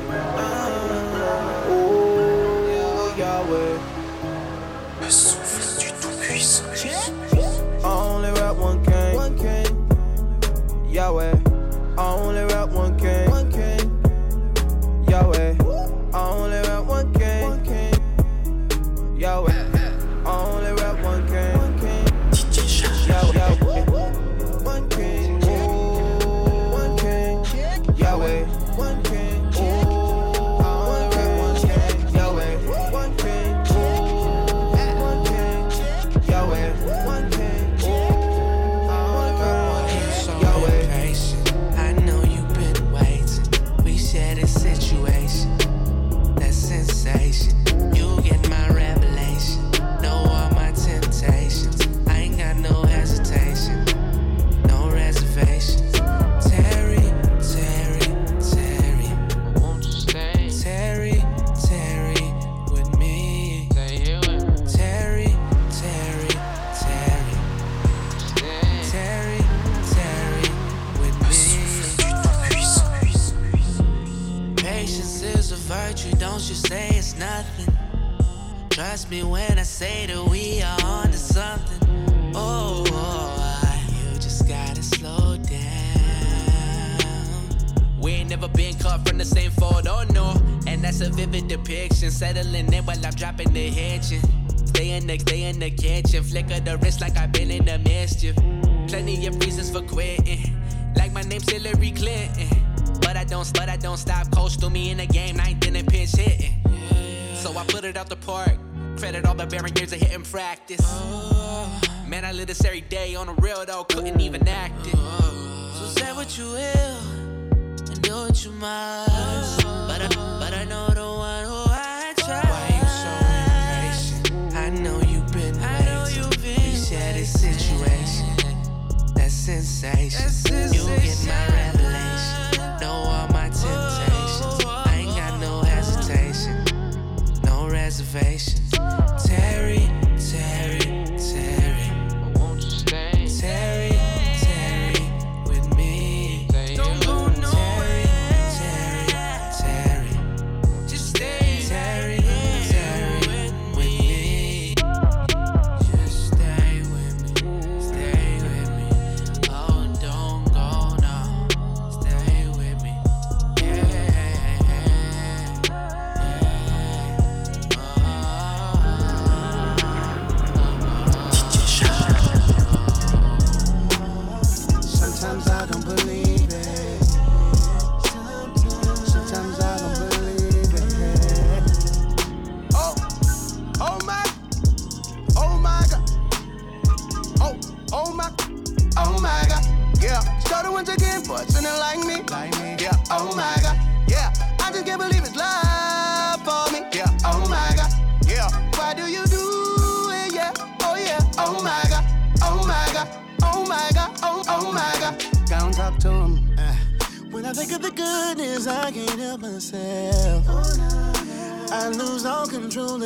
Yahweh. Le souffle du Tout-Puissant. I only rap one king. One king. Yahweh. I only rap one king. One king. Yahweh. I only rap one king. One king. Yahweh.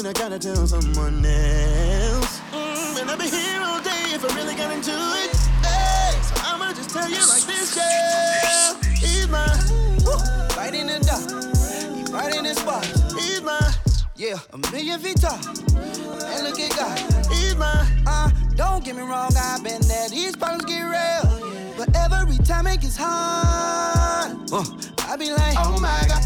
I gotta tell someone else. Mm, and I'll be here all day if I really got into it. Hey, so I'ma just tell you like this, girl. He's. Woo. Right in the dark, he right in the spot. He's mine. Yeah, a million feet tall. And look at God. He's mine. Uh, don't get me wrong, I've been there. These problems get real. But every time it gets hard, uh, I be like, Oh my god,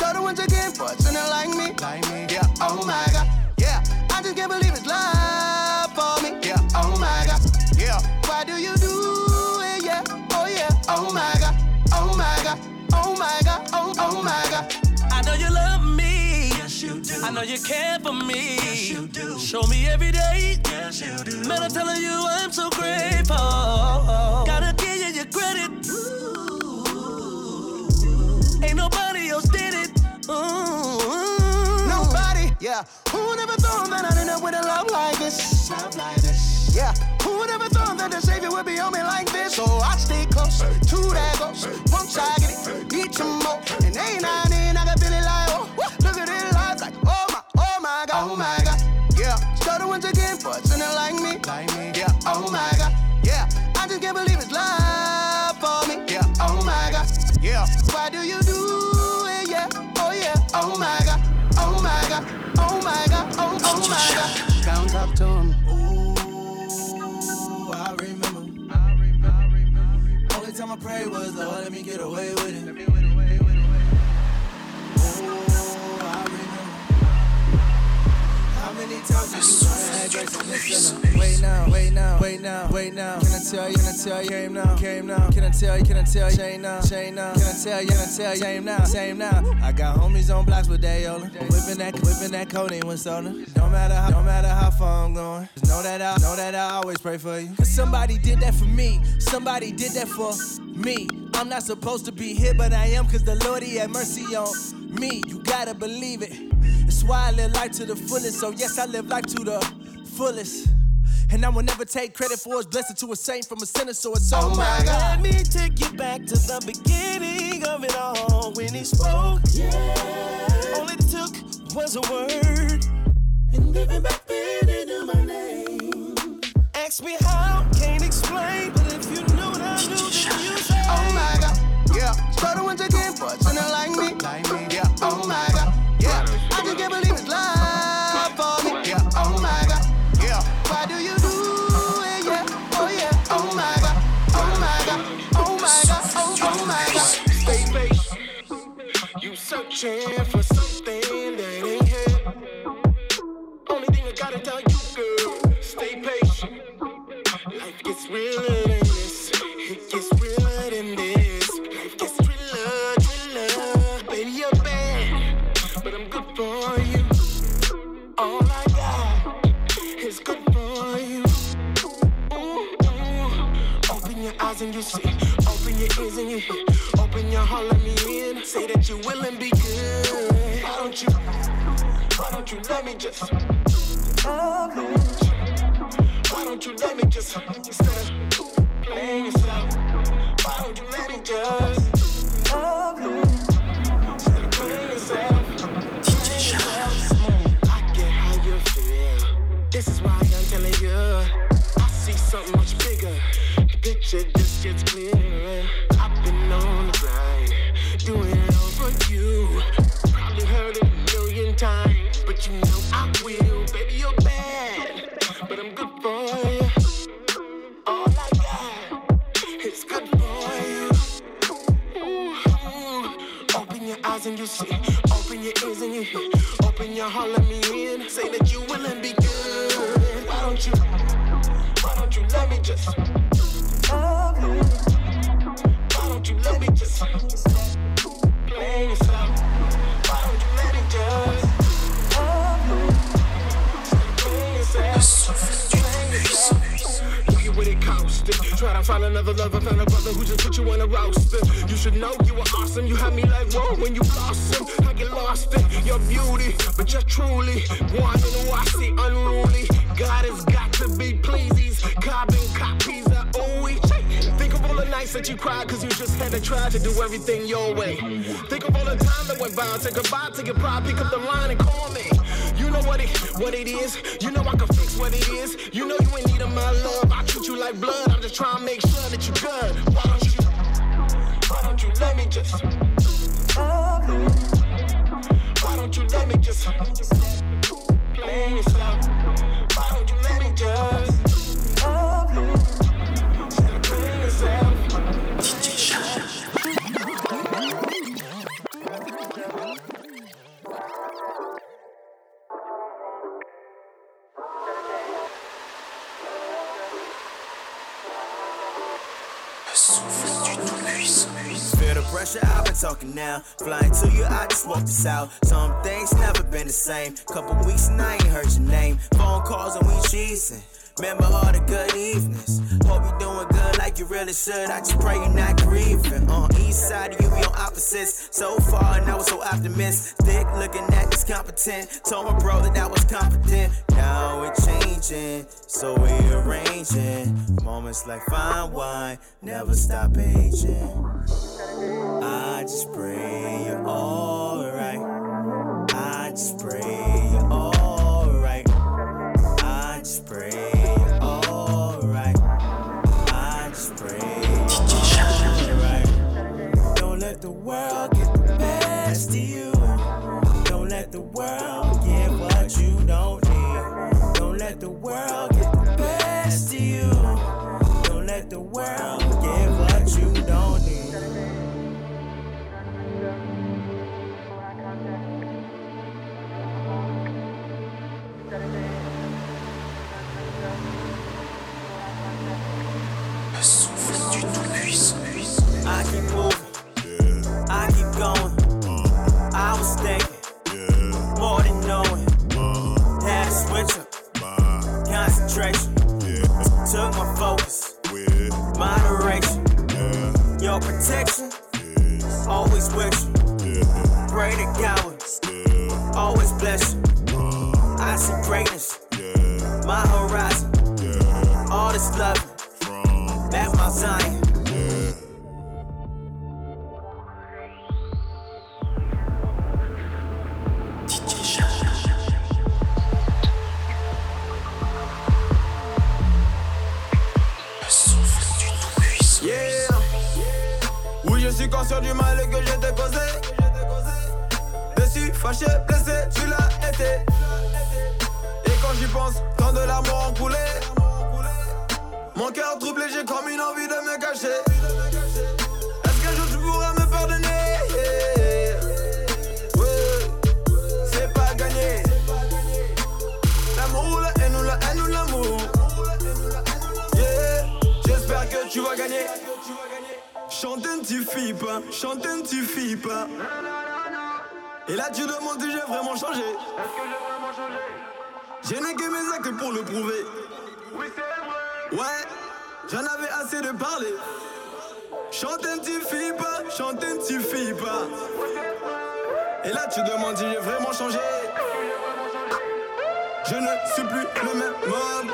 yeah. Started once again, but it's not like me. Like me. Yeah, oh my god, yeah. I just can't believe it's love for me. Yeah, oh my god, yeah. Why do you do it? Yeah, oh yeah, oh my god, oh my god, oh my god, oh oh my god. I know you love me. Yes, you do. I know you care for me. Yes, you do. Show me every day. Yes, you do. Man, I'm telling you, I'm so grateful. Gotta give you your credit. Ain't nobody else did it. Ooh. Nobody, yeah. Who never thought that I'd end up with a love like this? Love like this. Yeah. Who never thought that the Savior would be on me like this? So I stay close to that ghost. Once I get it, need some more. And ain't I in, I can feel it like, oh, look at it life like, oh my, oh my God, oh my God. Yeah. Started once again, but it's not like me. Like me. Yeah. Oh my God. Yeah. I just can't believe it's love for me. Yeah. Oh my God. Yeah. Why do you do. Oh. My God. Oh my God. Oh my God. Oh, oh my God. Go talk to him. Ooh, I remember. I remember. I remember. Only time I prayed was, Lord, let me get away with it. Wait now, wait now, wait now, wait now. Can I tell you, can I tell you, came now, came now. Can I tell you, can I tell you, shame now, shame now. Can I tell you, can I tell you, shame now, same now. I got homies on blocks with Dayola. Whipping that, whipping that codeine with soda. No matter how, no matter how far I'm going. Just know that I, know that I always pray for you. Cause somebody did that for me. Somebody did that for me. I'm not supposed to be here, but I am cause the Lord, he had mercy on me. You gotta believe it. That's why I live life to the fullest. So yes, I live life to the fullest. And I will never take credit for his blessing to a saint from a sinner, so it's oh my God. Let me take you back to the beginning of it all when he spoke. Yeah. All it took was a word. And even back then he knew my name. Ask me how, can't explain. But if you knew what I knew, then you say. Oh my God. Yeah. Started once again, but it's not like me. Like me. Yeah. Oh my searching for something that ain't here. Only thing I gotta tell you, girl, stay patient. Life gets realer than this. It gets realer than this. Life gets driller, driller. Baby, you're bad, but I'm good for you. All I got is good for you. Ooh, ooh. Open your eyes and you see. Open your ears and you hear. Open your heart, let me in. Say that you will and don't you let me just? Oh, why don't you let me just? Instead of playing yourself, why don't you let me just? Oh, you feel. This is why I'm telling you. I see something much bigger. The picture just gets clearer. I've been on the grind, doing it all for you. But you know I will. Baby, you're bad, but I'm good for you. All I got is good for you. Ooh, Open your eyes and you see. Open your ears and you hear. Open your heart, let me in. Say that you will and be good. Why don't you? Why don't you let me just? To find another lover, found a brother who just put you on a roster. You should know you were awesome. You had me like whoa when you blossom. I get lost in your beauty, but you're truly one in who I unruly. God has got to be pleased. These carbon copies are always. Think of all the nights that you cried cause you just had to try to do everything your way. Think of all the time that went by. Say goodbye to your pride. Pick up the line and call me. You know what it what it is. You know I can fix what it is. You know you ain't need of my love. I treat you like blood. I'm just trying to make sure that you're good. Why don't you? Why don't you let me just? Why don't you let me just? Play yourself. Why don't you let me just? Talking now. Flying to you, I just walked this out. Some things never been the same. Couple weeks and I ain't heard your name. Phone calls and we cheesing. Remember all the good evenings. Hope you doing like you really should. I just pray you're not grieving. On east side of you, we on opposites. So far, and I was so optimistic. Thick looking at this competent. Told my bro that I was competent. Now it's changing, so we arranging. Moments like fine wine, never stop aging. I just pray you're alright. I just pray world get the best of you. Don't let the world get what you don't need. Don't let the world pour le prouver. Ouais, j'en avais assez de parler. Chante un petit pas, chante un petit pas. Et là tu demandes si j'ai vraiment changé. Je ne suis plus le même homme.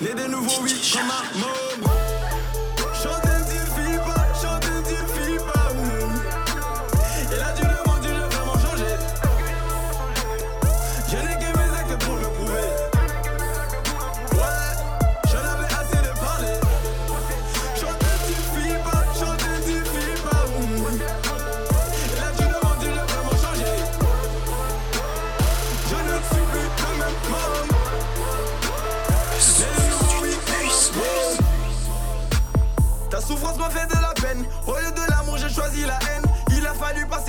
Les des nouveaux oui comme un môme.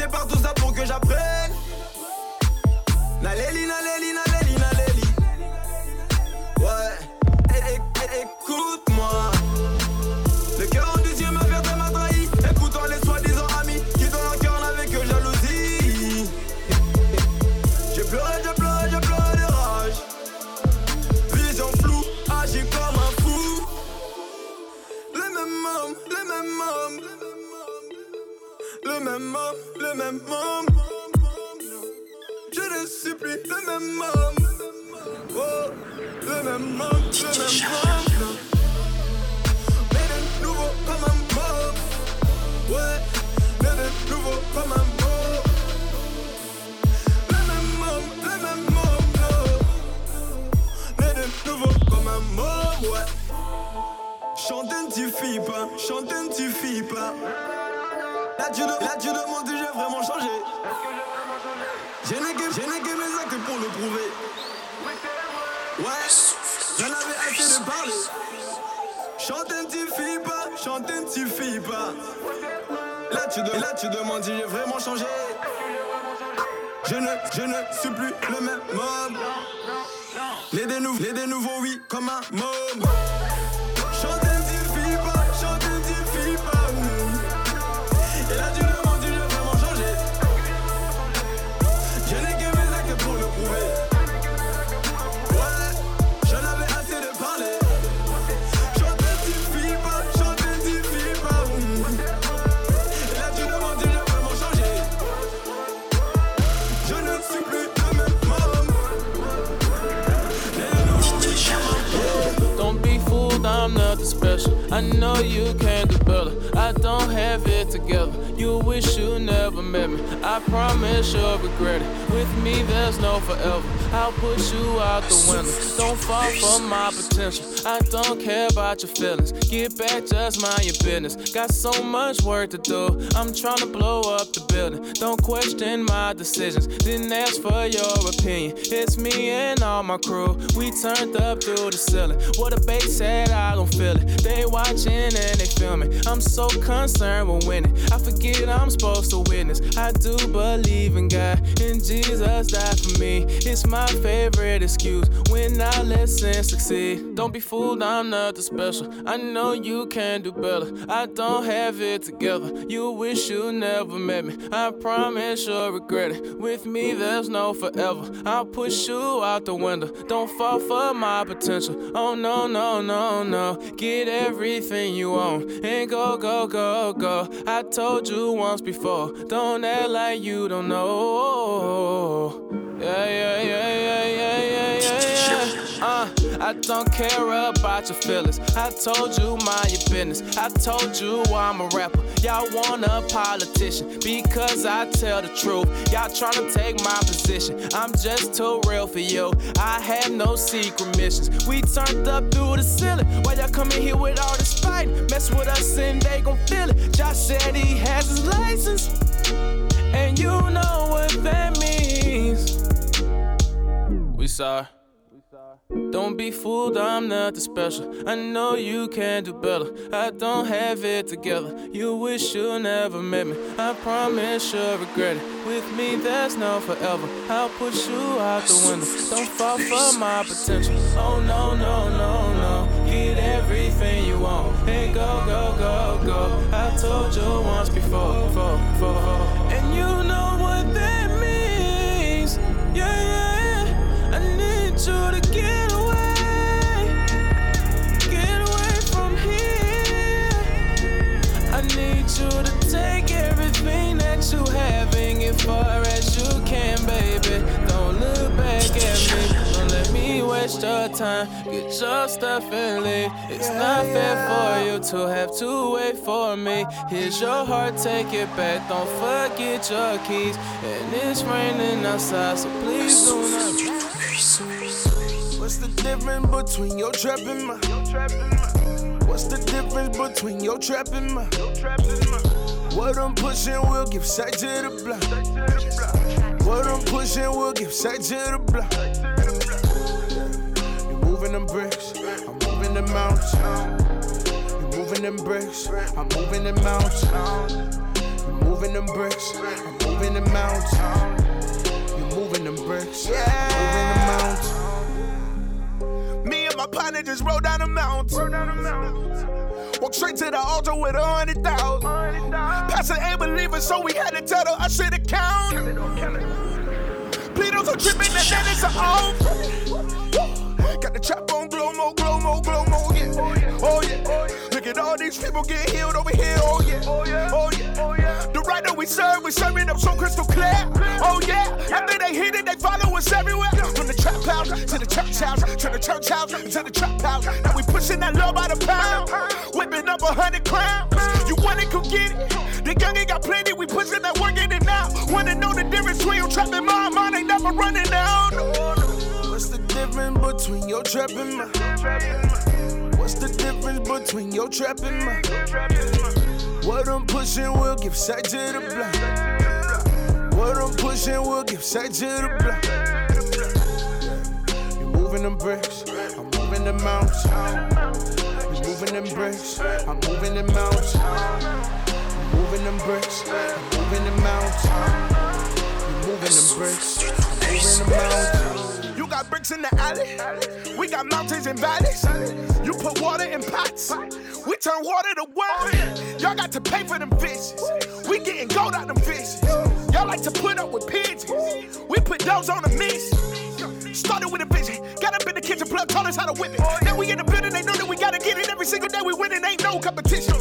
Par tout ça pour que j'apprenne. Naléli, naléli, naléli, le même homme. Oh, le même homme, le même homme. Mais de nouveau comme un homme. Ouais, mais de nouveau comme un homme. Le même homme, le même homme. Mais de nouveau comme un ouais. Fille pas, fille pas. Là tu, de- là tu demandes si j'ai vraiment changé. N'ai que mes actes pour le prouver. Ouais, j'en avais assez de parler. Chante un petit pas, chante un petit pas. Là tu, là tu demandes j'ai vraiment changé. Je ne, je ne suis plus le même homme. Les des, nou- les des nouveaux oui comme un môme. I'm nothing special. I know you can't do better. I don't have it together. You wish you never met me. I promise you'll regret it. With me, there's no forever. I'll push you out the window. Don't fall for my potential. I don't care about your feelings. Get back, just mind your business. Got so much work to do. I'm trying to blow up the building. Don't question my decisions. Didn't ask for your opinion. It's me and all my crew. We turned up through the ceiling. What a bass said, I gon' feel it. They watching and filming. I'm so concerned with winning. I forget I'm supposed to witness. I do believe in God and Jesus died for me. It's my favorite excuse when I listen succeed. Don't be fooled, I'm nothing special. I know you can do better. I don't have it together. You wish you never met me. I promise you'll regret it. With me, there's no forever. I'll push you out the window. Don't fall for my potential. Oh no, no, no, no. Get everything you want and go, go, go, go. I told you once before. Don't act like you don't know. Yeah, yeah, yeah, yeah, yeah, yeah, yeah, yeah. Uh, I don't care about your feelings. I told you mind your business. I told you I'm a rapper. Y'all want a politician because I tell the truth. Y'all tryna take my position. I'm just too real for you. I have no secret missions. We turned up through the ceiling. Why y'all coming here with all this fight? Mess with us and they gon' feel it. Josh said he has his license. And you know what that means. We sorry. Don't be fooled, I'm nothing special. I know you can do better. I don't have it together. You wish you never met me. I promise you'll regret it. With me, there's no forever. I'll push you out the window. Don't fall for my potential. Oh no, no, no, no. get everything you want and go, go, go, go. I told you once before, before, before. And you know what that means. Yeah. I need you to get away. From here. I need you to take everything that you have and get far as you can, baby. Don't look back at me. Don't let me waste your time. Get your stuff and leave. It's not fair for you to have to wait for me. Here's your heart, take it back. Don't forget your keys. And it's raining outside, so please do not. What's the difference between your trap and mine? What's the difference between your trap and mine? What I'm pushing will give sight to the block. What I'm pushing will give sight to the block. You're moving them bricks, I'm moving the mountains. You're moving them bricks, I'm moving the mountains. You're moving them bricks, I'm moving the mountains. You're moving them bricks, I'm my partner just rode down the mountain. Walk straight to the altar with a hundred thousand. Pastor ain't believing, so we had to tell her I should have counted. Pleados are tripping, and then it's an off. Got the trap on glow mo, glow mo, glow mo, yeah. Oh yeah. Oh, Look oh, at all these people get healed over here. Oh, oh yeah. Oh yeah. Oh, yeah. The right that we serve, we serving up so crystal clear. Oh yeah. After they hit it, they follow us everywhere. From the trap house to the church house, to the church house to the trap house. Now we pushing that love by the pound, whipping up a hundred crowns. You want it, come get it. The young ain't got plenty, we pushing that work in and out. Wanna know the difference between your trap and mine? Mine ain't never running out. What's the difference between your trap and mine? What's the difference between your trap and mine? What I'm pushing will give sight to the block. What I'm pushing will give sight to the block. You're moving them bricks, I'm moving the mountains. You're moving them bricks, I'm moving the mountains. You're moving them bricks, I'm moving the mountains. You're moving them bricks, I'm moving the mountains. Got bricks in the alley, we got mountains and valleys. You put water in pots, we turn water to wine. Y'all got to pay for them fishes, we getting gold out them fishes. Y'all like to put up with pigeons, we put those on the mission. Started with a vision, got up in the kitchen, plug taught us how to whip it. Now we in the building, they know that we gotta get it every single day. We winning, ain't no competition.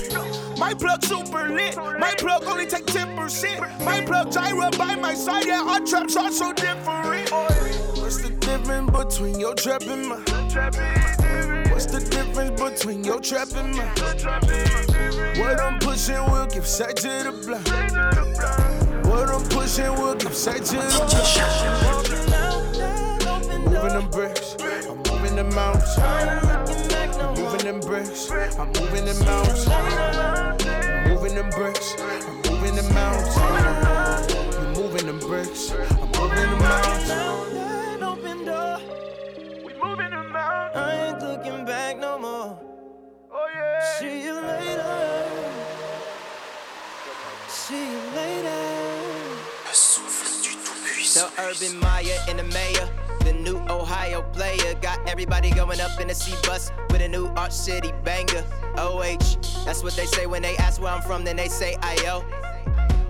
My plug super lit, my plug only take 10%. My plug Jireh by my side, yeah, our traps are so different. Oh, What's the difference between your trap and mine? What's the difference between your trap and mine? What I'm pushing will give sight to the block. What I'm pushing will give sight to the block. Moving them bricks, I'm moving the mountains. Moving them bricks, I'm moving the mountains. Moving them bricks, I'm moving the mountains. You're moving them bricks, I'm moving the mountains. Open door. We moving them out. I ain't looking back no more. Oh yeah. See you later. See you later. The urban Maya in the mayor. The new Ohio player got everybody going up in the C bus with a new Arch City banger. OH, that's what they say when they ask where I'm from, then they say IO.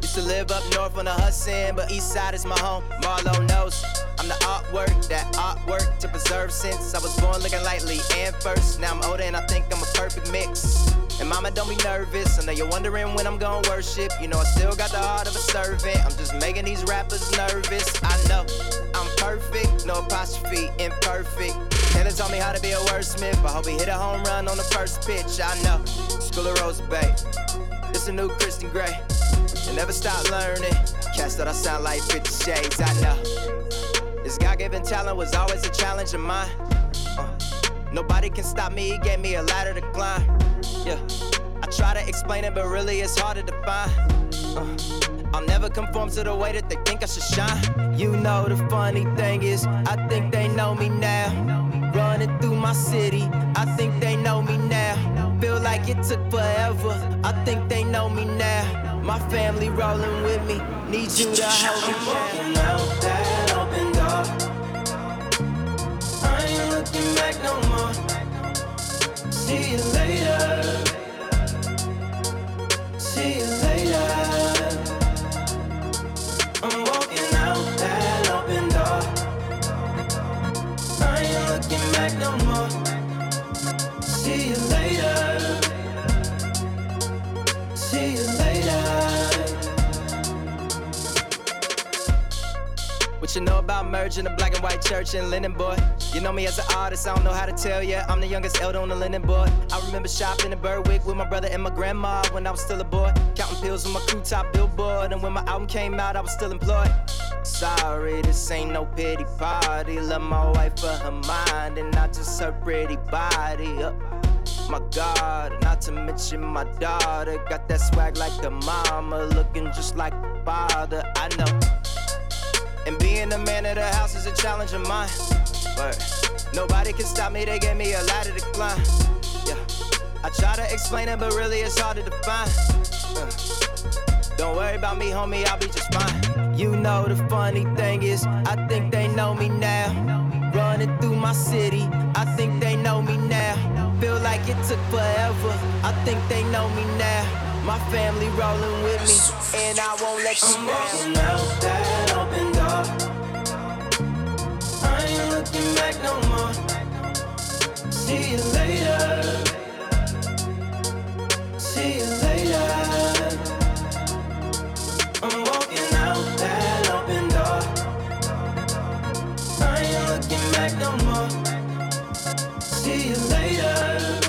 Used to live up north on the Hudson, but east side is my home. Marlo knows I'm the artwork, that artwork to preserve since I was born looking lightly and first. Now I'm older and I think I'm a perfect mix. And mama, don't be nervous. I know you're wondering when I'm gonna worship. You know I still got the heart of a servant. I'm just making these rappers nervous. I know I'm perfect, no apostrophe, imperfect. Taylor taught me how to be a wordsmith. I hope he hit a home run on the first pitch. I know. School of Rose Bay. It's a new Christian Grey. You never stop learning. Cast that I sound like 50 shades. I know. This God given talent was always a challenge of mine. Uh, nobody can stop me, he gave me a ladder to climb. Yeah, I try to explain it, but really it's harder to find. Uh, I'll never conform to the way that they think I should shine. You know, the funny thing is, I think they know me now. Running through my city, I think they know me now. Feel like it took forever, I think they know me now. My family rolling with me, need you to hold me I'm looking back no more. See you later. See you later. I'm walking out that open door. I ain't looking back no more. See you later. You know about merging a black and white church and linen boy? You know me as an artist, I don't know how to tell ya. I'm the youngest elder on the linen board. I remember shopping in Berwick with my brother and my grandma when I was still a boy. Counting pills on my crew top billboard. And when my album came out, I was still employed. Sorry, this ain't no pity party. Love my wife for her mind and not just her pretty body. Uh, my God, not to mention my daughter. Got that swag like the mama, looking just like the father. I know. And being the man of the house is a challenge of mine. But nobody can stop me, they gave me a ladder to climb. Yeah. I try to explain it, but really it's hard to define. Uh, Don't worry about me, homie, I'll be just fine. You know the funny thing is, I think they know me now. Running through my city, I think they know me now. Feel like it took forever, I think they know me now. My family rolling with me, and I won't let you I'm down. walking out looking back no more. See you later. See you later. I'm walking out that open door. I ain't looking back no more. See you later.